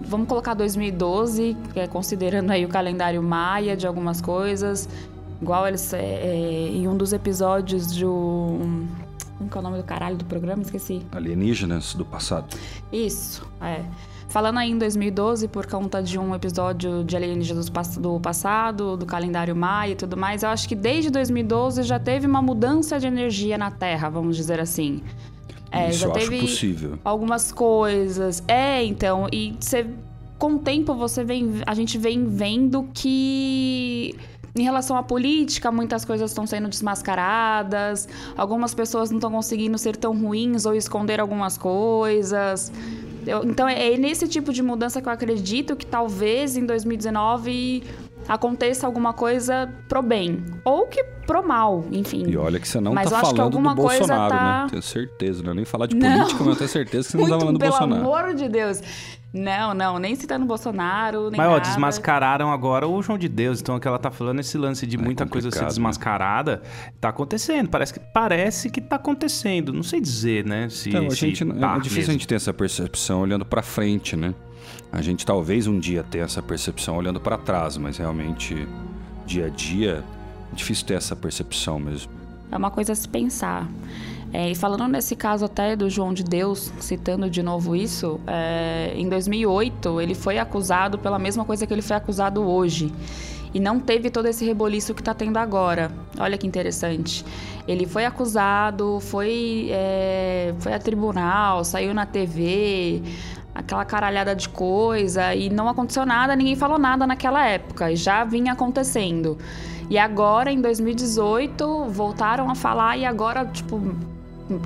vamos colocar 2012, que é considerando aí o calendário maia de algumas coisas, igual eles é, é, em um dos episódios de um, como que é o nome do caralho do programa? Esqueci. Alienígenas do passado. Isso, é. Falando aí em 2012, por conta de um episódio de Alienígenas do pass- do passado, do calendário maia e tudo mais, eu acho que desde 2012 já teve uma mudança de energia na Terra, vamos dizer assim. É, Isso já teve possível. algumas coisas. É, então, e você com o tempo você vem, a gente vem vendo que em relação à política, muitas coisas estão sendo desmascaradas, algumas pessoas não estão conseguindo ser tão ruins ou esconder algumas coisas. Eu- então é nesse tipo de mudança que eu acredito que talvez em 2019 aconteça alguma coisa pro bem ou que pro mal, enfim. E olha que você não Mas tá falando do Bolsonaro, tá- né? Tenho certeza, não é nem falar de Não. política, mas eu tenho certeza que você não tá falando do pelo Bolsonaro. amor de Deus. Não, não, nem citando Bolsonaro, nem Mas, ó, nada. desmascararam agora o João de Deus. Então, o que ela tá falando, esse lance de É muita coisa ser né? desmascarada, tá acontecendo. Parece que, parece que tá acontecendo. Não sei dizer, né? Se, Então, a se gente, tá é difícil mesmo. a gente ter essa percepção olhando pra frente, né? A gente talvez um dia tenha essa percepção olhando pra trás, mas realmente dia a dia é difícil ter essa percepção mesmo. É uma coisa a se pensar. É, e falando nesse caso até do João de Deus, citando de novo isso, é, em 2008 ele foi acusado pela mesma coisa que ele foi acusado hoje. E não teve todo esse reboliço que está tendo agora. Olha que interessante. Ele foi acusado, foi, é, foi a tribunal, saiu na TV, aquela caralhada de coisa, e não aconteceu nada, ninguém falou nada naquela época, e já vinha acontecendo. E agora, em 2018, voltaram a falar, e agora, tipo,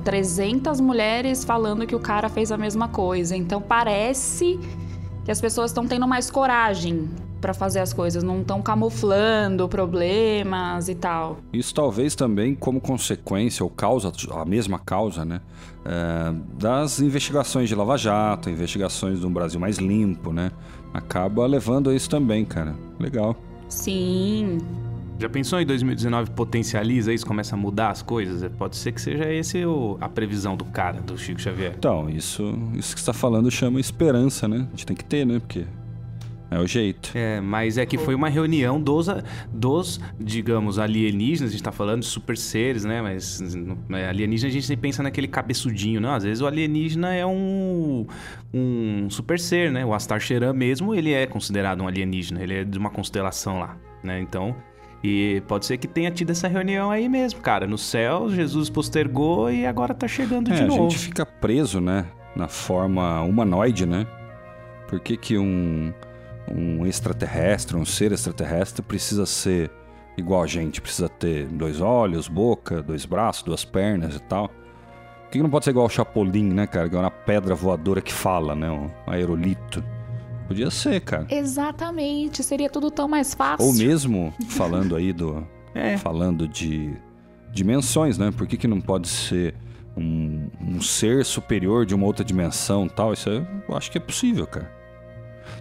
300 mulheres falando que o cara fez a mesma coisa. Então parece que as pessoas estão tendo mais coragem para fazer as coisas, não estão camuflando problemas e tal. Isso talvez também como consequência ou causa, a mesma causa, né? é, das investigações de Lava Jato, investigações de um Brasil mais limpo, né? Acaba levando a isso também, cara. Legal. Sim, Já pensou em 2019 potencializa isso, começa a mudar as coisas? Pode ser que seja esse o- a previsão do cara, do Chico Xavier. Então, isso, isso que você tá falando chama esperança, né? A gente tem que ter, né? Porque é o jeito. É, mas é que foi uma reunião dos, dos digamos, alienígenas, a gente tá falando de super seres, né? Mas é, alienígena a gente pensa naquele cabeçudinho, não? Às vezes o alienígena é um, um super ser, né? O Astar Sheran mesmo, ele é considerado um alienígena, ele é de uma constelação lá, né? Então, e pode ser que tenha tido essa reunião aí mesmo, cara. No céu, Jesus postergou e agora tá chegando É, de a novo. gente fica preso, né? Na forma humanoide, né? Por que, que um, um extraterrestre, um ser extraterrestre, precisa ser igual a gente? Precisa ter dois olhos, boca, dois braços, duas pernas e tal? Por que, que não pode ser igual o Chapolin, né, cara? Que é uma pedra voadora que fala, né? Um aerolito. Podia ser, cara. exatamente. Seria tudo tão mais fácil. Ou mesmo falando aí do. É. Falando de dimensões, né? Por que, que não pode ser um, um ser superior de uma outra dimensão e tal? Isso é- eu acho que é possível, cara.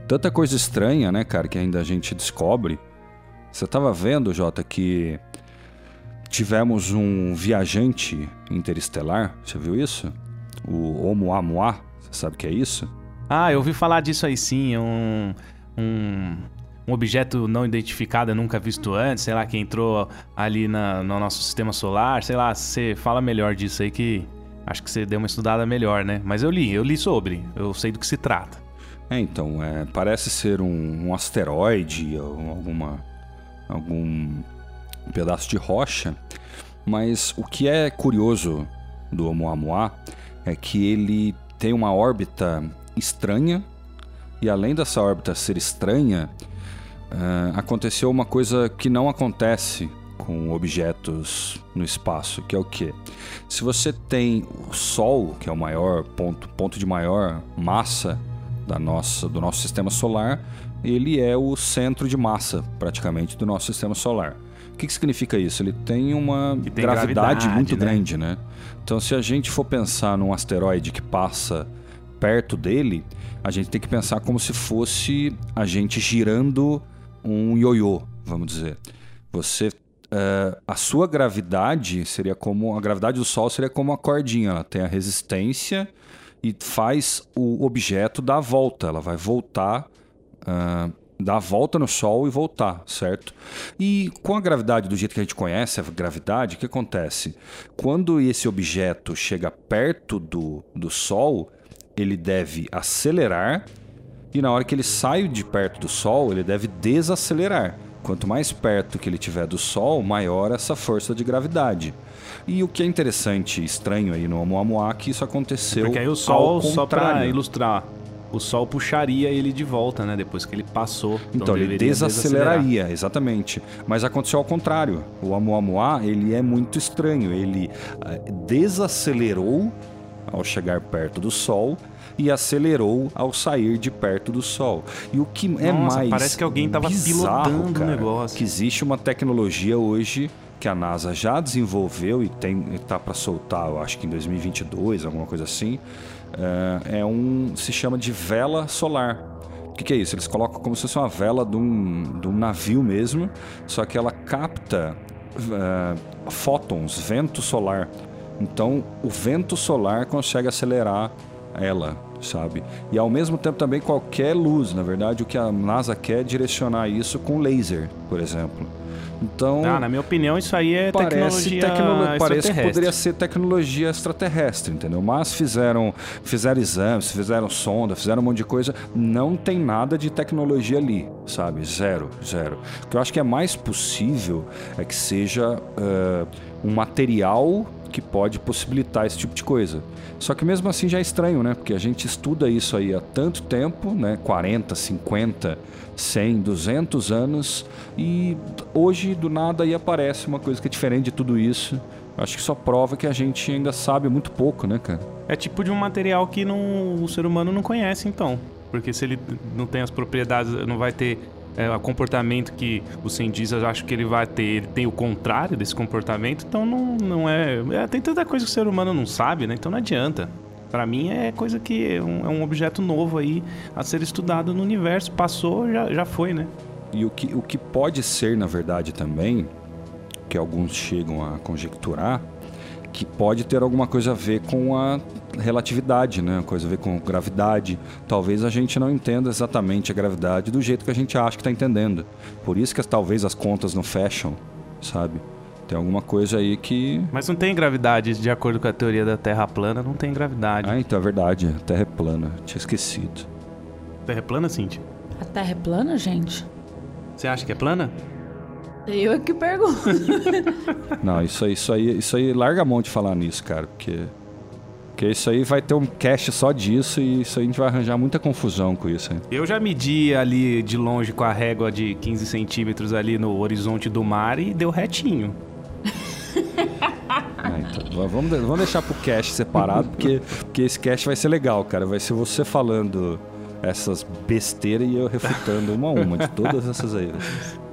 Tanta coisa estranha, né, cara, que ainda a gente descobre. Você tava vendo, Jota, que tivemos um viajante interestelar, você viu isso? O Oumuamua, você sabe o que é isso? Ah, eu ouvi falar disso aí sim, é um, um, um objeto não identificado, nunca visto antes, sei lá, que entrou ali na- no nosso sistema solar, sei lá, você fala melhor disso aí que Acho que você deu uma estudada melhor, né? Mas eu li, eu li sobre, eu sei do que se trata. É, então, é, parece ser um, um asteroide alguma, algum pedaço de rocha, mas o que é curioso do Oumuamua é que ele tem uma órbita estranha e além dessa órbita ser estranha, uh, aconteceu uma coisa que não acontece com objetos no espaço, que é o que? Se você tem o Sol, que é o maior ponto, ponto de maior massa da nossa, do nosso sistema solar, ele é o centro de massa, praticamente, do nosso sistema solar. O que, que significa isso? Ele tem uma gravidade, gravidade, muito né? grande, né? Então, se a gente for pensar num asteroide que passa perto dele, a gente tem que pensar como se fosse a gente girando um ioiô, vamos dizer. Você eh, a sua gravidade seria como a gravidade do Sol seria como uma cordinha, ela tem a resistência e faz o objeto dar a volta, ela vai voltar ah, dar a volta no Sol e voltar, certo? E com a gravidade do jeito que a gente conhece, a gravidade, o que acontece? Quando esse objeto chega perto do, do Sol, ele deve acelerar e na hora que ele sai de perto do Sol, ele deve desacelerar. Quanto mais perto que ele tiver do Sol, maior essa força de gravidade. E o que é interessante e estranho aí no Oumuamua é que isso aconteceu Porque aí o Sol, só contrário. ilustrar, o Sol puxaria ele de volta, né? Depois que ele passou. Então, ele desaceleraria, exatamente. Mas aconteceu ao contrário. O Oumuamua, ele é muito estranho. Ele eh, desacelerou ao chegar perto do Sol e acelerou ao sair de perto do Sol. E o que é Nossa, mais parece que alguém tava bizarro, pilotando o cara, negócio. que existe uma tecnologia hoje que a NASA já desenvolveu e tem está para soltar, eu acho que em 2022, alguma coisa assim. É, é um se chama de vela solar. O que, que é isso? Eles colocam como se fosse uma vela de um, de um navio mesmo, só que ela capta é, fótons, vento solar. Então, o vento solar consegue acelerar ela, sabe? E ao mesmo tempo também qualquer luz, na verdade, o que a NASA quer é direcionar isso com laser, por exemplo. Então, Ah, na minha opinião, isso aí é parece, tecnologia tecnolo- parece que poderia ser tecnologia extraterrestre, entendeu? Mas fizeram, fizeram exames, fizeram sonda, fizeram um monte de coisa. Não tem nada de tecnologia ali, sabe? Zero, zero. O que eu acho que é mais possível é que seja eh, um material que pode possibilitar esse tipo de coisa. Só que mesmo assim já é estranho, né? Porque a gente estuda isso aí há tanto tempo, né? 40, 50, 100, 200 anos e hoje do nada aí aparece uma coisa que é diferente de tudo isso. Acho que só prova que a gente ainda sabe muito pouco, né, cara? É tipo de um material que não, o ser humano não conhece, então. Porque se ele não tem as propriedades, não vai ter é, o comportamento que os cientistas acham que ele vai ter. Ele tem o contrário desse comportamento, então não, não é, é. Tem tanta coisa que o ser humano não sabe, né? Então não adianta. Pra mim é coisa que é um, é um objeto novo aí a ser estudado no universo. Passou, já, já foi, né? E o que, o que pode ser, na verdade, também, que alguns chegam a conjecturar, que pode ter alguma coisa a ver com a relatividade, né? Coisa a ver com gravidade. Talvez a gente não entenda exatamente a gravidade do jeito que a gente acha que está entendendo. Por isso que talvez as contas não fecham, sabe? Tem alguma coisa aí que. Mas não tem gravidade, de acordo com a teoria da Terra plana, não tem gravidade. Ah, então é verdade. A Terra é plana. Tinha esquecido. Terra é plana, Cintia? A Terra é plana, gente? Você acha que é plana? Eu é que pergunto. Não, isso aí, isso aí, isso aí, larga a mão de falar nisso, cara, porque. Porque isso aí vai ter um cast só disso e isso aí a gente vai arranjar muita confusão com isso aí. Eu já medi ali de longe com a régua de 15 centímetros ali no horizonte do mar e deu retinho. Ah, então, vamos, vamos deixar pro cast separado, porque, porque esse cast vai ser legal, cara. Vai ser você falando essas besteiras e eu refutando uma a uma de todas essas aí.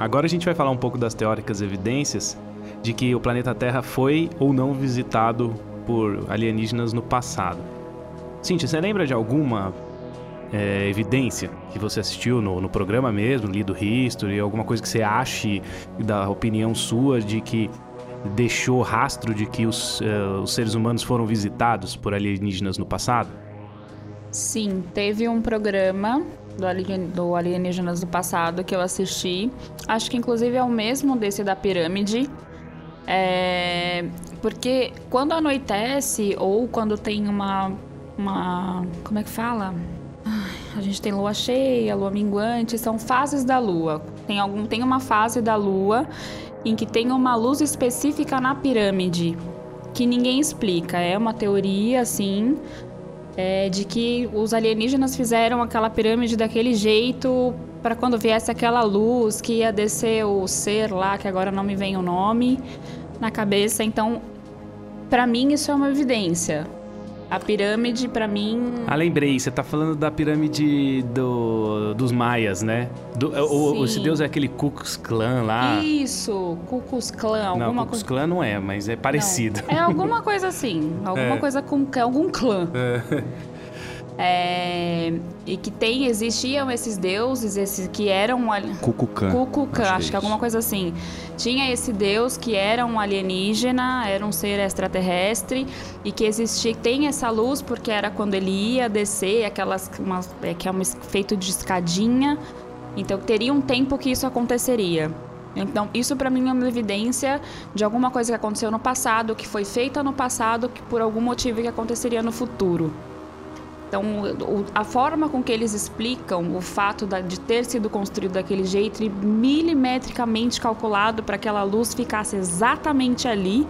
Agora a gente vai falar um pouco das teóricas evidências de que o planeta Terra foi ou não visitado por alienígenas no passado. Cintia, você lembra de alguma é, evidência que você assistiu no, no programa mesmo, lido History, alguma coisa que você ache da opinião sua de que deixou rastro de que os, eh, os seres humanos foram visitados por alienígenas no passado? Sim, teve um programa do, Alien, do Alienígenas do Passado que eu assisti. Acho que inclusive é o mesmo desse da pirâmide. É, porque quando anoitece ou quando tem uma. uma como é que fala? A gente tem lua cheia, lua minguante, são fases da lua. Tem, algum, tem uma fase da lua em que tem uma luz específica na pirâmide que ninguém explica. É uma teoria, assim, é, de que os alienígenas fizeram aquela pirâmide daquele jeito para quando viesse aquela luz que ia descer o ser lá, que agora não me vem o nome, na cabeça. Então, para mim, isso é uma evidência. A pirâmide, para mim. Ah, lembrei, você tá falando da pirâmide do, dos maias, né? Do, o, o- esse deus é aquele Ku Klux Klan lá. Isso, Klan, Não, alguma Klux coisa. Não é, mas é parecido. Não, é alguma coisa assim. Alguma É. coisa com algum clã. É, e que tem, existiam esses deuses, esses que eram ali- Cucucã. Kukulkan, acho, que, é alguma coisa assim. Tinha esse deus que era um alienígena, era um ser extraterrestre e que existia, tem essa luz porque era quando ele ia descer, aquelas umas, é, que é um feito de escadinha. Então teria um tempo que isso aconteceria. Então, isso pra mim é uma evidência de alguma coisa que aconteceu no passado, que foi feita no passado, que por algum motivo que aconteceria no futuro. Então, o- a forma com que eles explicam o fato da- de ter sido construído daquele jeito e milimetricamente calculado para que aquela luz ficasse exatamente ali,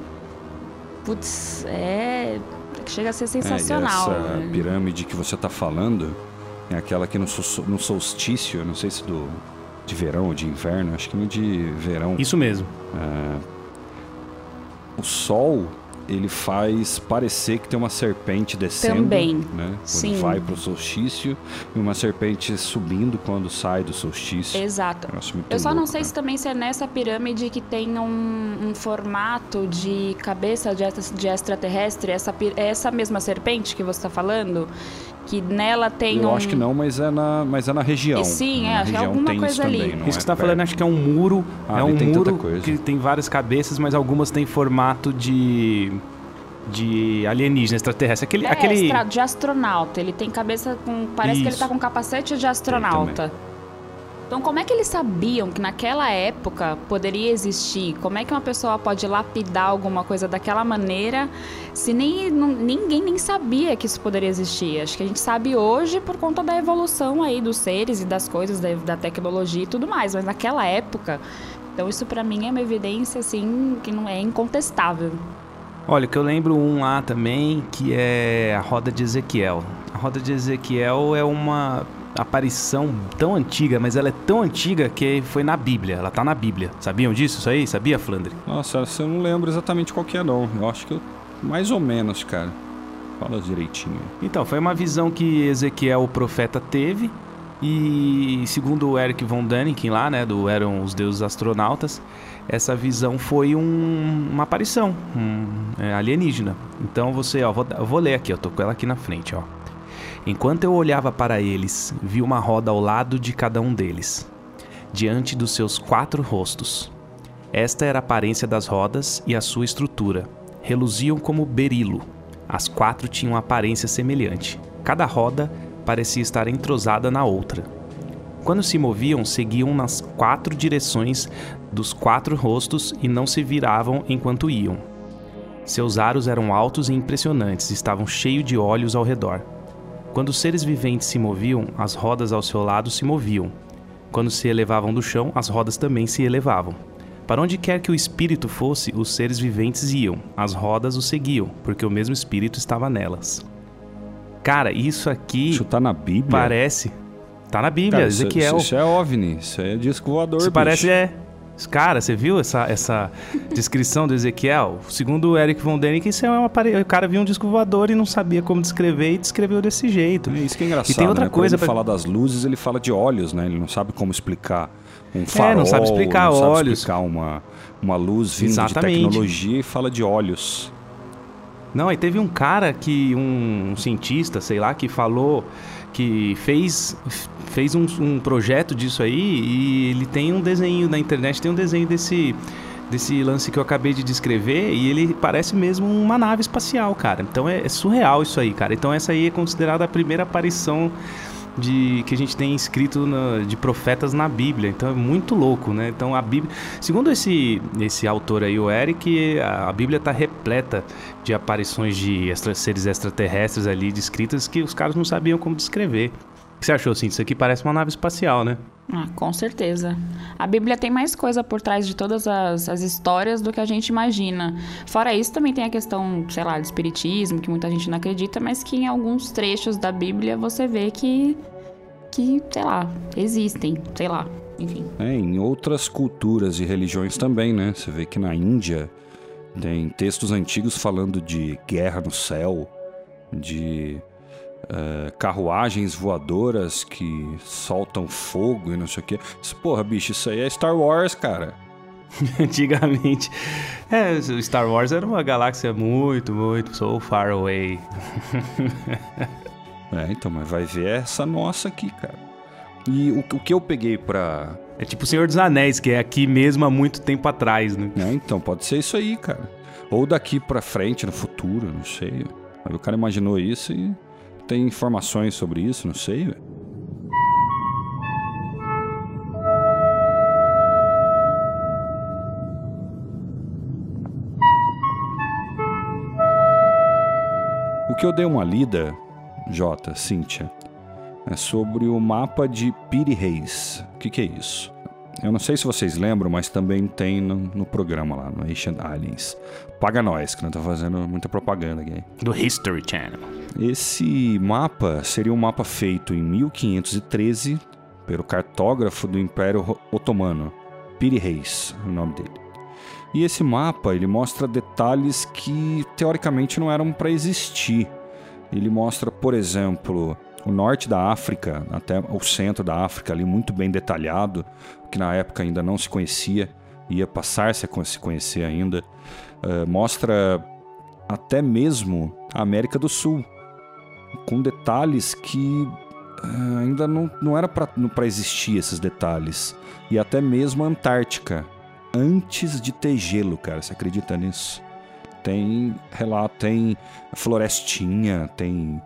putz, é. chega a ser sensacional. É, essa né? pirâmide que você está falando é aquela que no, no solstício, não sei se do de verão ou de inverno, acho que no de verão, Isso mesmo. o sol ele faz parecer que tem uma serpente descendo, Também, né? Quando sim. vai para o solstício e uma serpente subindo quando sai do solstício. Exato. Eu só não louco, sei né? se também se é nessa pirâmide que tem um, um formato de cabeça de, de extraterrestre, essa, essa mesma serpente que você está falando, que nela tem Eu um... acho que não, mas é na, mas é na região. E sim, é, na acho que é alguma coisa isso ali. também, Isso que é você tá perto. falando, acho que é um muro. Ah, é um tem tanta muro coisa. que tem várias cabeças, mas algumas têm formato de. de alienígena extraterrestre. Aquele. É, aquele... extra- de astronauta. Ele tem cabeça com. Parece que ele Isso. tá com capacete de astronauta. Então, como é que eles sabiam que naquela época poderia existir? Como é que uma pessoa pode lapidar alguma coisa daquela maneira se nem, ninguém nem sabia que isso poderia existir? Acho que a gente sabe hoje por conta da evolução aí dos seres e das coisas, da, da tecnologia e tudo mais. Mas naquela época, então isso pra mim é uma evidência assim que não é incontestável. Olha, que eu lembro um lá também que é a roda de Ezequiel. A roda de Ezequiel é uma aparição tão antiga, mas ela é tão antiga que foi na Bíblia. Ela tá na Bíblia. Sabiam disso? Isso aí? Sabia, Flandre? Nossa, eu não lembro exatamente qual que é, não. Eu acho que eu... mais ou menos, cara. Fala direitinho. Então, foi uma visão que Ezequiel, o profeta, teve. E segundo o Eric von Däniken lá, né, do Eram os Deuses Astronautas, essa visão foi um- uma aparição um, é, alienígena. Então você, ó, vou, eu vou ler aqui, eu tô com ela aqui na frente, ó. Enquanto eu olhava para eles, vi uma roda ao lado de cada um deles, diante dos seus quatro rostos. Esta era a aparência das rodas e a sua estrutura. Reluziam como berilo. As quatro tinham aparência semelhante. Cada roda parecia estar entrosada na outra. Quando se moviam, seguiam nas quatro direções dos quatro rostos e não se viravam enquanto iam. Seus aros eram altos e impressionantes, estavam cheios de olhos ao redor. Quando os seres viventes se moviam, as rodas ao seu lado se moviam. Quando se elevavam do chão, as rodas também se elevavam. Para onde quer que o espírito fosse, os seres viventes iam, as rodas o seguiam, porque o mesmo espírito estava nelas. Cara, isso aqui Isso tá na Bíblia? parece. Tá na Bíblia, Cara, isso- Ezequiel. Isso, isso é OVNI, isso é disco voador, Isso bicho. parece é. Cara, você viu essa, essa descrição do Ezequiel? Segundo o Eric von Däniken, isso é uma pare... O cara viu um disco voador e não sabia como descrever e descreveu desse jeito. É isso que é engraçado, E tem outra né? coisa Quando ele pra- fala das luzes, ele fala de olhos, né? Ele não sabe como explicar um farol, É, não sabe explicar não sabe olhos. explicar uma, uma luz vindo Exatamente. de tecnologia e fala de olhos. Não, aí teve um cara que, um cientista, sei lá, que falou que fez, fez um, um projeto disso aí e ele tem um desenho na internet, tem um desenho desse desse lance que eu acabei de descrever e ele parece mesmo uma nave espacial, cara. Então é, é surreal isso aí, cara. Então essa aí é considerada a primeira aparição de que a gente tem escrito na, de profetas na Bíblia. Então é muito louco, né? Então a Bíblia, segundo esse esse autor aí, o Eric, a, Bíblia está repleta de aparições de extra, seres extraterrestres ali descritas que os caras não sabiam como descrever. O que você achou, assim? Isso aqui parece uma nave espacial, né? Ah, com certeza. A Bíblia tem mais coisa por trás de todas as, as histórias do que a gente imagina. Fora isso, também tem a questão, sei lá, do espiritismo, que muita gente não acredita, mas que em alguns trechos da Bíblia você vê que, que sei lá, existem, sei lá, enfim. É, em outras culturas e religiões também, né? Você vê que na Índia tem textos antigos falando de guerra no céu, de é, carruagens voadoras que soltam fogo e não sei o que. Porra, bicho, isso aí é Star Wars, cara. Antigamente. É, Star Wars era uma galáxia muito, muito, so far away. é, então, mas vai ver essa nossa aqui, cara. E o, o que eu peguei pra. É tipo o Senhor dos Anéis, que é aqui mesmo há muito tempo atrás, né? É, então, pode ser isso aí, cara. Ou daqui pra frente, no futuro, não sei. Aí o cara imaginou isso e tem informações sobre isso? Não sei. O que eu dei uma lida, Jota, Cíntia, é sobre o mapa de Piri Reis. O que, que é isso? Eu não sei se vocês lembram, mas também tem no, no programa lá, no Ancient Aliens. Paga nós, que não tá fazendo muita propaganda aqui. Do History Channel. Esse mapa seria um mapa feito em 1513 pelo cartógrafo do Império Otomano, Piri Reis, o nome dele. E esse mapa, ele mostra detalhes que teoricamente não eram para existir. Ele mostra, por exemplo, o norte da África, até o centro da África ali muito bem detalhado, que na época ainda não se conhecia, ia passar-se a se conhecer ainda. Uh, mostra até mesmo a América do Sul, com detalhes que uh, ainda não, não era para existir esses detalhes. E até mesmo a Antártica, antes de ter gelo, cara, você acredita nisso? Tem relato, tem florestinha, tem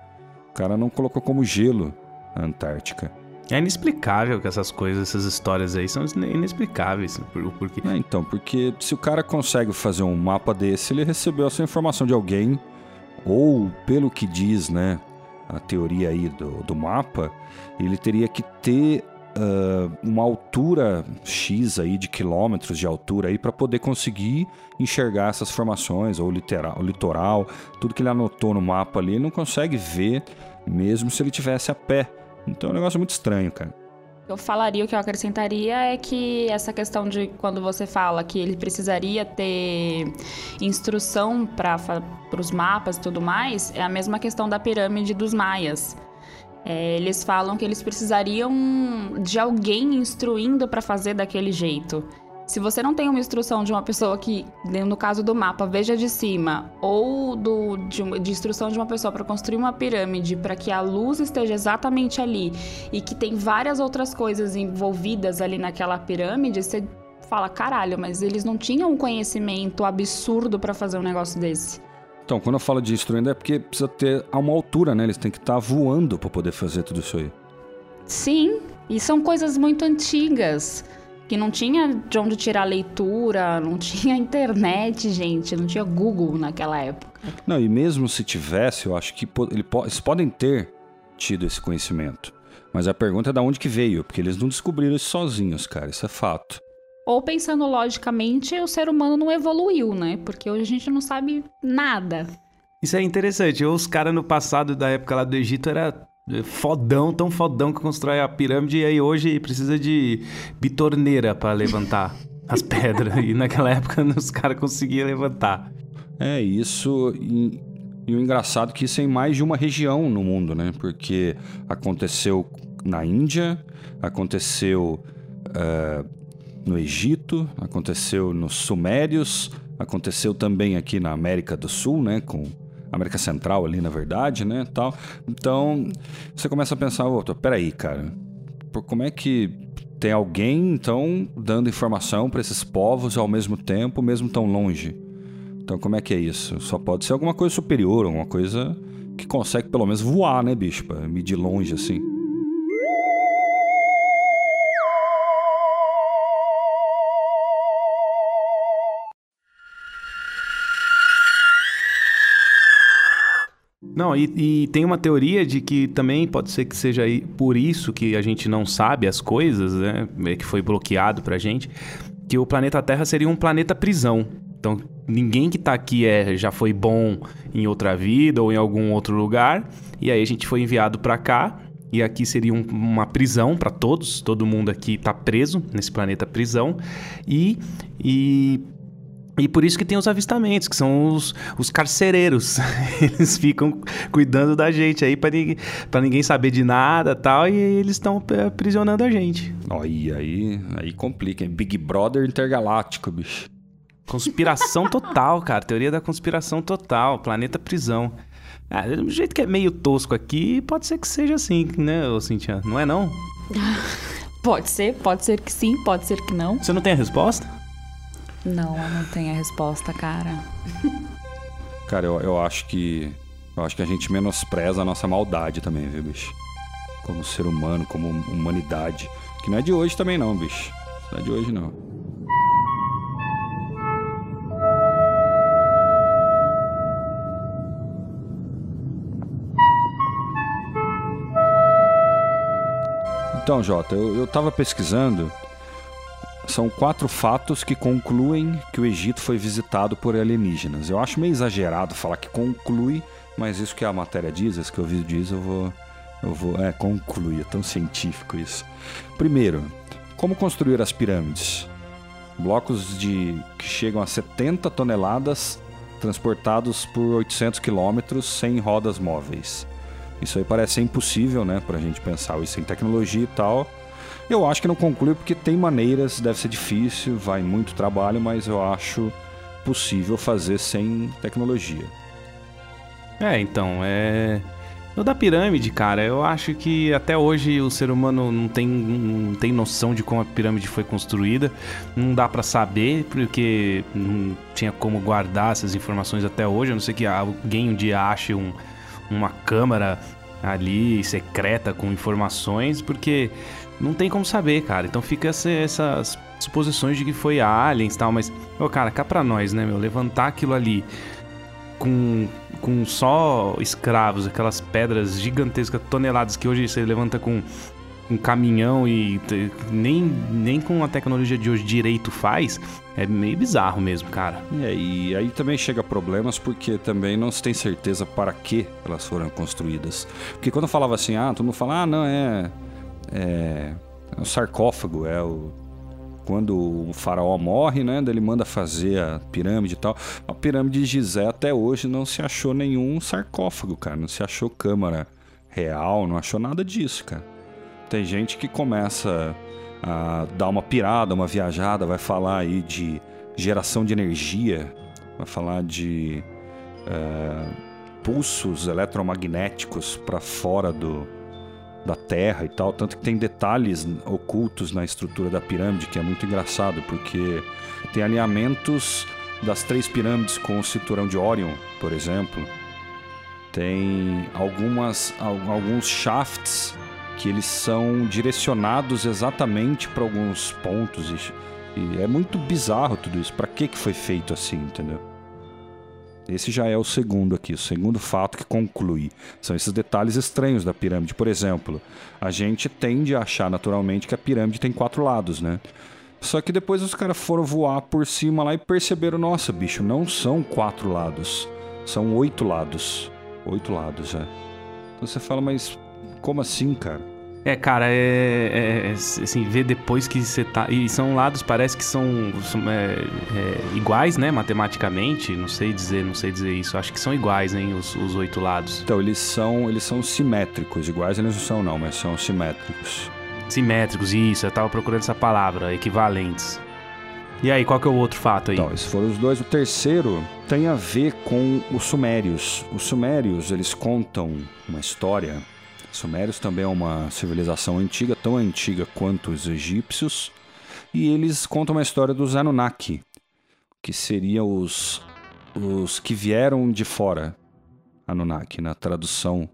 o cara não colocou como gelo a Antártica. É inexplicável que essas coisas, essas histórias aí são inexplicáveis. Por, porque... É, então, porque se o cara consegue fazer um mapa desse, ele recebeu essa informação de alguém, ou pelo que diz, né, a teoria aí do, do mapa, ele teria que ter uh, uma altura X aí de quilômetros de altura aí para poder conseguir enxergar essas formações, ou literal, o litoral, tudo que ele anotou no mapa ali, ele não consegue ver mesmo se ele tivesse a pé. Então é um negócio muito estranho, cara. Eu falaria, o que eu acrescentaria é que essa questão de quando você fala que ele precisaria ter instrução para os mapas e tudo mais, é a mesma questão da pirâmide dos maias. É, eles falam que eles precisariam de alguém instruindo para fazer daquele jeito. Se você não tem uma instrução de uma pessoa que, no caso do mapa, veja de cima, ou do, de, de instrução de uma pessoa para construir uma pirâmide para que a luz esteja exatamente ali e que tem várias outras coisas envolvidas ali naquela pirâmide, você fala, caralho, mas eles não tinham um conhecimento absurdo para fazer um negócio desse. Então, quando eu falo de instruindo é porque precisa ter a uma altura, né? Eles têm que estar tá voando para poder fazer tudo isso aí. Sim, e são coisas muito antigas. Que não tinha de onde tirar leitura, não tinha internet, gente, não tinha Google naquela época. Não, e mesmo se tivesse, eu acho que eles podem ter tido esse conhecimento. Mas a pergunta é de onde que veio, porque eles não descobriram isso sozinhos, cara, isso é fato. Ou pensando logicamente, o ser humano não evoluiu, né? Porque hoje a gente não sabe nada. Isso é interessante. Os caras no passado, da época lá do Egito, era fodão, tão fodão que constrói a pirâmide e aí hoje precisa de bitorneira para levantar as pedras. E naquela época os caras conseguiam levantar. É, isso. E, e o engraçado é que isso é em mais de uma região no mundo, né? Porque aconteceu na Índia, aconteceu. Uh, no Egito, aconteceu nos Sumérios, aconteceu também aqui na América do Sul, né, com América Central ali, na verdade, né, tal. Então, você começa a pensar, oh, peraí, cara, como é que tem alguém, então, dando informação para esses povos ao mesmo tempo, mesmo tão longe. Então, como é que é isso? Só pode ser alguma coisa superior, alguma coisa que consegue pelo menos voar, né, bicho? Pra medir longe assim. Não, e, e tem uma teoria de que também pode ser que seja por isso que a gente não sabe as coisas, né? Que foi bloqueado pra gente. Que o planeta Terra seria um planeta prisão. Então, ninguém que tá aqui é, já foi bom em outra vida ou em algum outro lugar. E aí a gente foi enviado pra cá. E aqui seria um- uma prisão pra todos. Todo mundo aqui tá preso nesse planeta prisão. E. e e por isso que tem os avistamentos, que são os, os carcereiros. Eles ficam cuidando da gente aí pra ninguém, pra ninguém saber de nada e tal, e eles estão aprisionando a gente. Ó, e aí, aí complica, hein? Big Brother intergaláctico, bicho. Conspiração total, cara. Teoria da conspiração total. Planeta prisão. Ah, do jeito que é meio tosco aqui, pode ser que seja assim, né, ô Cintia? Não é não? Pode ser, pode ser que sim, pode ser que não. Você não tem a resposta? Não, eu não tenho a resposta, cara. Cara, eu, eu acho que. Eu acho que a gente menospreza a nossa maldade também, viu, bicho? Como ser humano, como humanidade. Que não é de hoje também, não, bicho. Não é de hoje, não. Então, Jota, eu, eu tava pesquisando. São quatro fatos que concluem que o Egito foi visitado por alienígenas. Eu acho meio exagerado falar que conclui, mas isso que a matéria diz, isso que o vídeo diz, eu vou. Eu vou. É, conclui, é tão científico isso. Primeiro, como construir as pirâmides? Blocos de que chegam a 70 toneladas transportados por 800 quilômetros sem rodas móveis. Isso aí parece impossível, né, pra gente pensar isso em tecnologia e tal. Eu acho que não conclui porque tem maneiras, deve ser difícil, vai muito trabalho, mas eu acho possível fazer sem tecnologia. É, então, é. No da pirâmide, cara, eu acho que até hoje o ser humano não tem, não tem noção de como a pirâmide foi construída. Não dá pra saber, porque não tinha como guardar essas informações até hoje. A não ser que alguém um dia ache um, uma câmara ali secreta com informações, porque não tem como saber, cara. Então fica essa- essas suposições de que foi aliens e tal, mas, ô, cara, cá pra nós, né, meu? Levantar aquilo ali com, com só escravos, aquelas pedras gigantescas, toneladas que hoje você levanta com um caminhão e nem, nem com a tecnologia de hoje direito faz, é meio bizarro mesmo, cara. É, e aí também chega problemas porque também não se tem certeza para que elas foram construídas. Porque quando eu falava assim, ah, todo mundo fala, ah, não, é. É. é o sarcófago, é o. Quando o faraó morre, né? Ele manda fazer a pirâmide e tal. A pirâmide de Gizé até hoje não se achou nenhum sarcófago, cara. Não se achou câmara real, não achou nada disso, cara. Tem gente que começa a dar uma pirada, uma viajada, vai falar aí de geração de energia, vai falar de eh, pulsos eletromagnéticos para fora do, da Terra e tal, tanto que tem detalhes ocultos na estrutura da pirâmide que é muito engraçado, porque tem alinhamentos das três pirâmides com o cinturão de Orion, por exemplo. Tem algumas al- alguns shafts que eles são direcionados exatamente para alguns pontos e, e é muito bizarro tudo isso. Para que que foi feito assim, entendeu? Esse já é o segundo aqui, o segundo fato que conclui. São esses detalhes estranhos da pirâmide. Por exemplo, a gente tende a achar naturalmente que a pirâmide tem quatro lados, né? Só que depois os caras foram voar por cima lá e perceberam, nossa, bicho, não são quatro lados, são oito lados. Oito lados, é. Então você fala, mas como assim, cara? É, cara, é, é- é, assim, ver depois que você tá. E são lados, parece que são, são, é, é, iguais, né, matematicamente. Não sei dizer, não sei dizer isso. Acho que são iguais, hein, os, os oito lados. Então, eles são, eles são simétricos, iguais eles não são não, mas são simétricos. Simétricos, isso, eu tava procurando essa palavra, equivalentes. E aí, qual que é o outro fato aí? Então, esses foram os dois. O terceiro tem a ver com os sumérios. Os sumérios, eles contam uma história Sumérios também é uma civilização antiga, tão antiga quanto os egípcios, e eles contam uma história dos Anunnaki, que seriam os, os que vieram de fora, Anunnaki, na tradução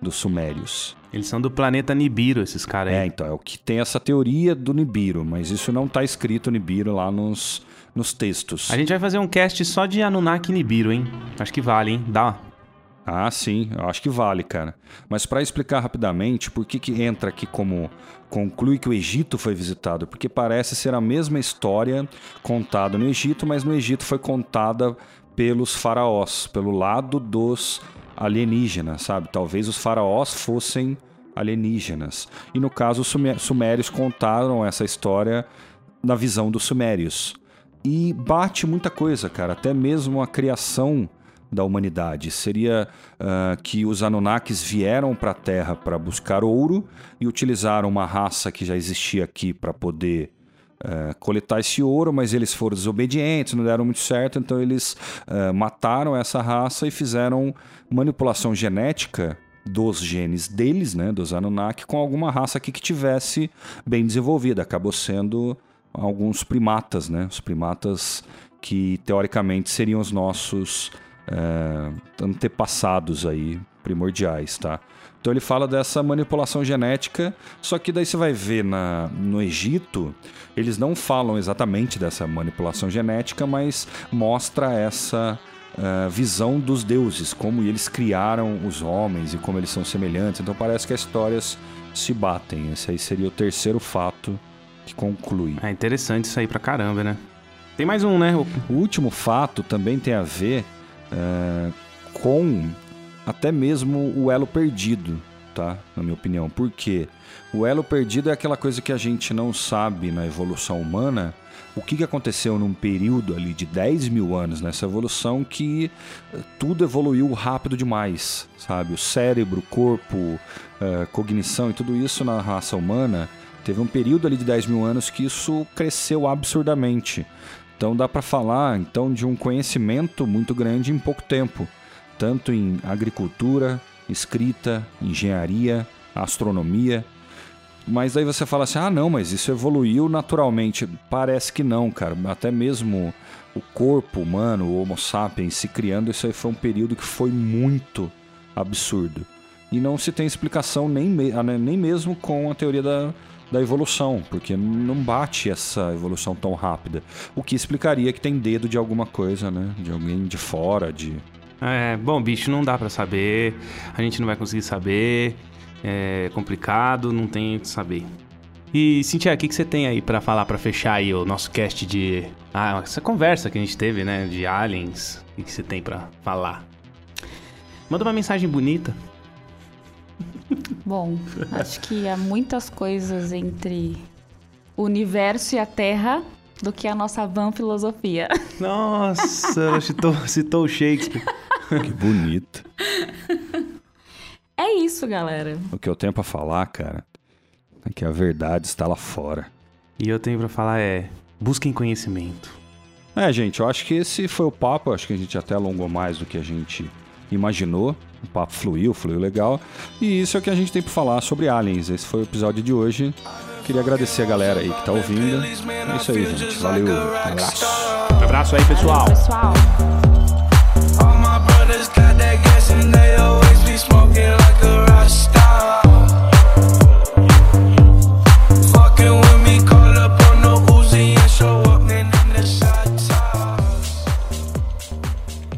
dos Sumérios. Eles são do planeta Nibiru, esses caras aí. É, então, é o que tem essa teoria do Nibiru, mas isso não tá escrito Nibiru lá nos, nos textos. A gente vai fazer um cast só de Anunnaki e Nibiru, hein? Acho que vale, hein? Dá. Ah, sim, eu acho que vale, cara. Mas para explicar rapidamente por que, que entra aqui como conclui que o Egito foi visitado, porque parece ser a mesma história contada no Egito, mas no Egito foi contada pelos faraós, pelo lado dos alienígenas, sabe? Talvez os faraós fossem alienígenas. E no caso, os sumé- sumérios contaram essa história na visão dos sumérios. E bate muita coisa, cara. Até mesmo a criação da humanidade. Seria ah, que os Anunnakis vieram para a Terra para buscar ouro e utilizaram uma raça que já existia aqui para poder eh, coletar esse ouro, mas eles foram desobedientes, não deram muito certo, então eles eh, mataram essa raça e fizeram manipulação genética dos genes deles, né, dos Anunnaki, com alguma raça aqui que tivesse bem desenvolvida. Acabou sendo alguns primatas, né, os primatas que teoricamente seriam os nossos eh, antepassados aí primordiais, tá? Então ele fala dessa manipulação genética, só que daí você vai ver na, no Egito, eles não falam exatamente dessa manipulação genética, mas mostra essa eh, visão dos deuses, como eles criaram os homens e como eles são semelhantes. Então parece que as histórias se batem. Esse aí seria o terceiro fato que conclui. É interessante isso aí pra caramba, né? Tem mais um, né? O último fato também tem a ver é, com até mesmo o elo perdido, tá? Na minha opinião. Por quê? O elo perdido é aquela coisa que a gente não sabe na evolução humana. O que, que aconteceu num período ali de 10 mil anos nessa evolução que eh, tudo evoluiu rápido demais, sabe? O cérebro, o corpo, eh, cognição e tudo isso na raça humana teve um período ali de 10 mil anos que isso cresceu absurdamente. Então dá para falar então de um conhecimento muito grande em pouco tempo, tanto em agricultura, escrita, engenharia, astronomia. Mas aí você fala assim: "Ah, não, mas isso evoluiu naturalmente". Parece que não, cara. Até mesmo o corpo humano, o Homo sapiens se criando, isso aí foi um período que foi muito absurdo. E não se tem explicação nem, me- ah, né, nem mesmo com a teoria da, da evolução, porque não bate essa evolução tão rápida. O que explicaria que tem dedo de alguma coisa, né? De alguém de fora, de. É, bom, bicho, não dá pra saber. A gente não vai conseguir saber. É complicado, não tem o que saber. E, Cintia, o que, que você tem aí pra falar pra fechar aí o nosso cast de. Ah, essa conversa que a gente teve, né? De aliens. O que, que você tem pra falar? Manda uma mensagem bonita. Bom, acho que há muitas coisas entre o universo e a Terra do que a nossa van filosofia. Nossa, ela citou, citou o Shakespeare. Que bonito. É isso, galera. o que eu tenho pra falar, cara, é que a verdade está lá fora. E eu tenho pra falar é. Busquem conhecimento. É, gente, eu acho que esse foi o papo. Acho que a gente até alongou mais do que a gente imaginou. O papo fluiu, fluiu legal. E isso é o que a gente tem pra falar sobre aliens. Esse foi o episódio de hoje. Queria agradecer a galera aí que tá ouvindo. É isso aí, gente. Valeu. Um abraço. Um abraço aí, pessoal. Pessoal.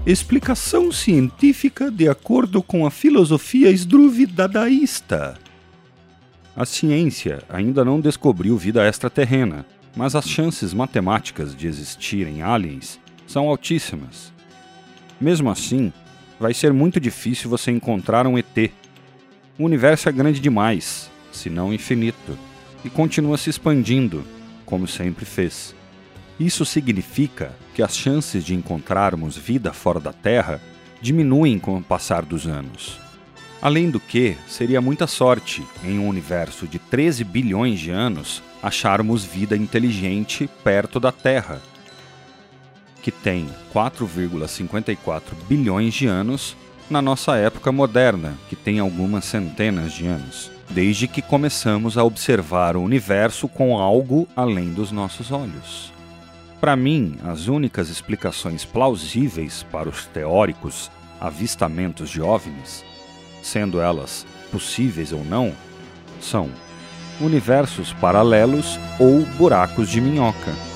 Explicação científica de acordo com a filosofia Sdruvi-dadaísta. A ciência ainda não descobriu vida extraterrena, mas as chances matemáticas de existirem aliens são altíssimas. Mesmo assim, vai ser muito difícil você encontrar um ET. O universo é grande demais, se não infinito, e continua se expandindo, como sempre fez. Isso significa que as chances de encontrarmos vida fora da Terra diminuem com o passar dos anos. Além do que, seria muita sorte, em um universo de 13 bilhões de anos, acharmos vida inteligente perto da Terra, que tem 4,54 bilhões de anos na nossa época moderna, que tem algumas centenas de anos, desde que começamos a observar o universo com algo além dos nossos olhos. Para mim, as únicas explicações plausíveis para os teóricos avistamentos de OVNIs, sendo elas possíveis ou não, são universos paralelos ou buracos de minhoca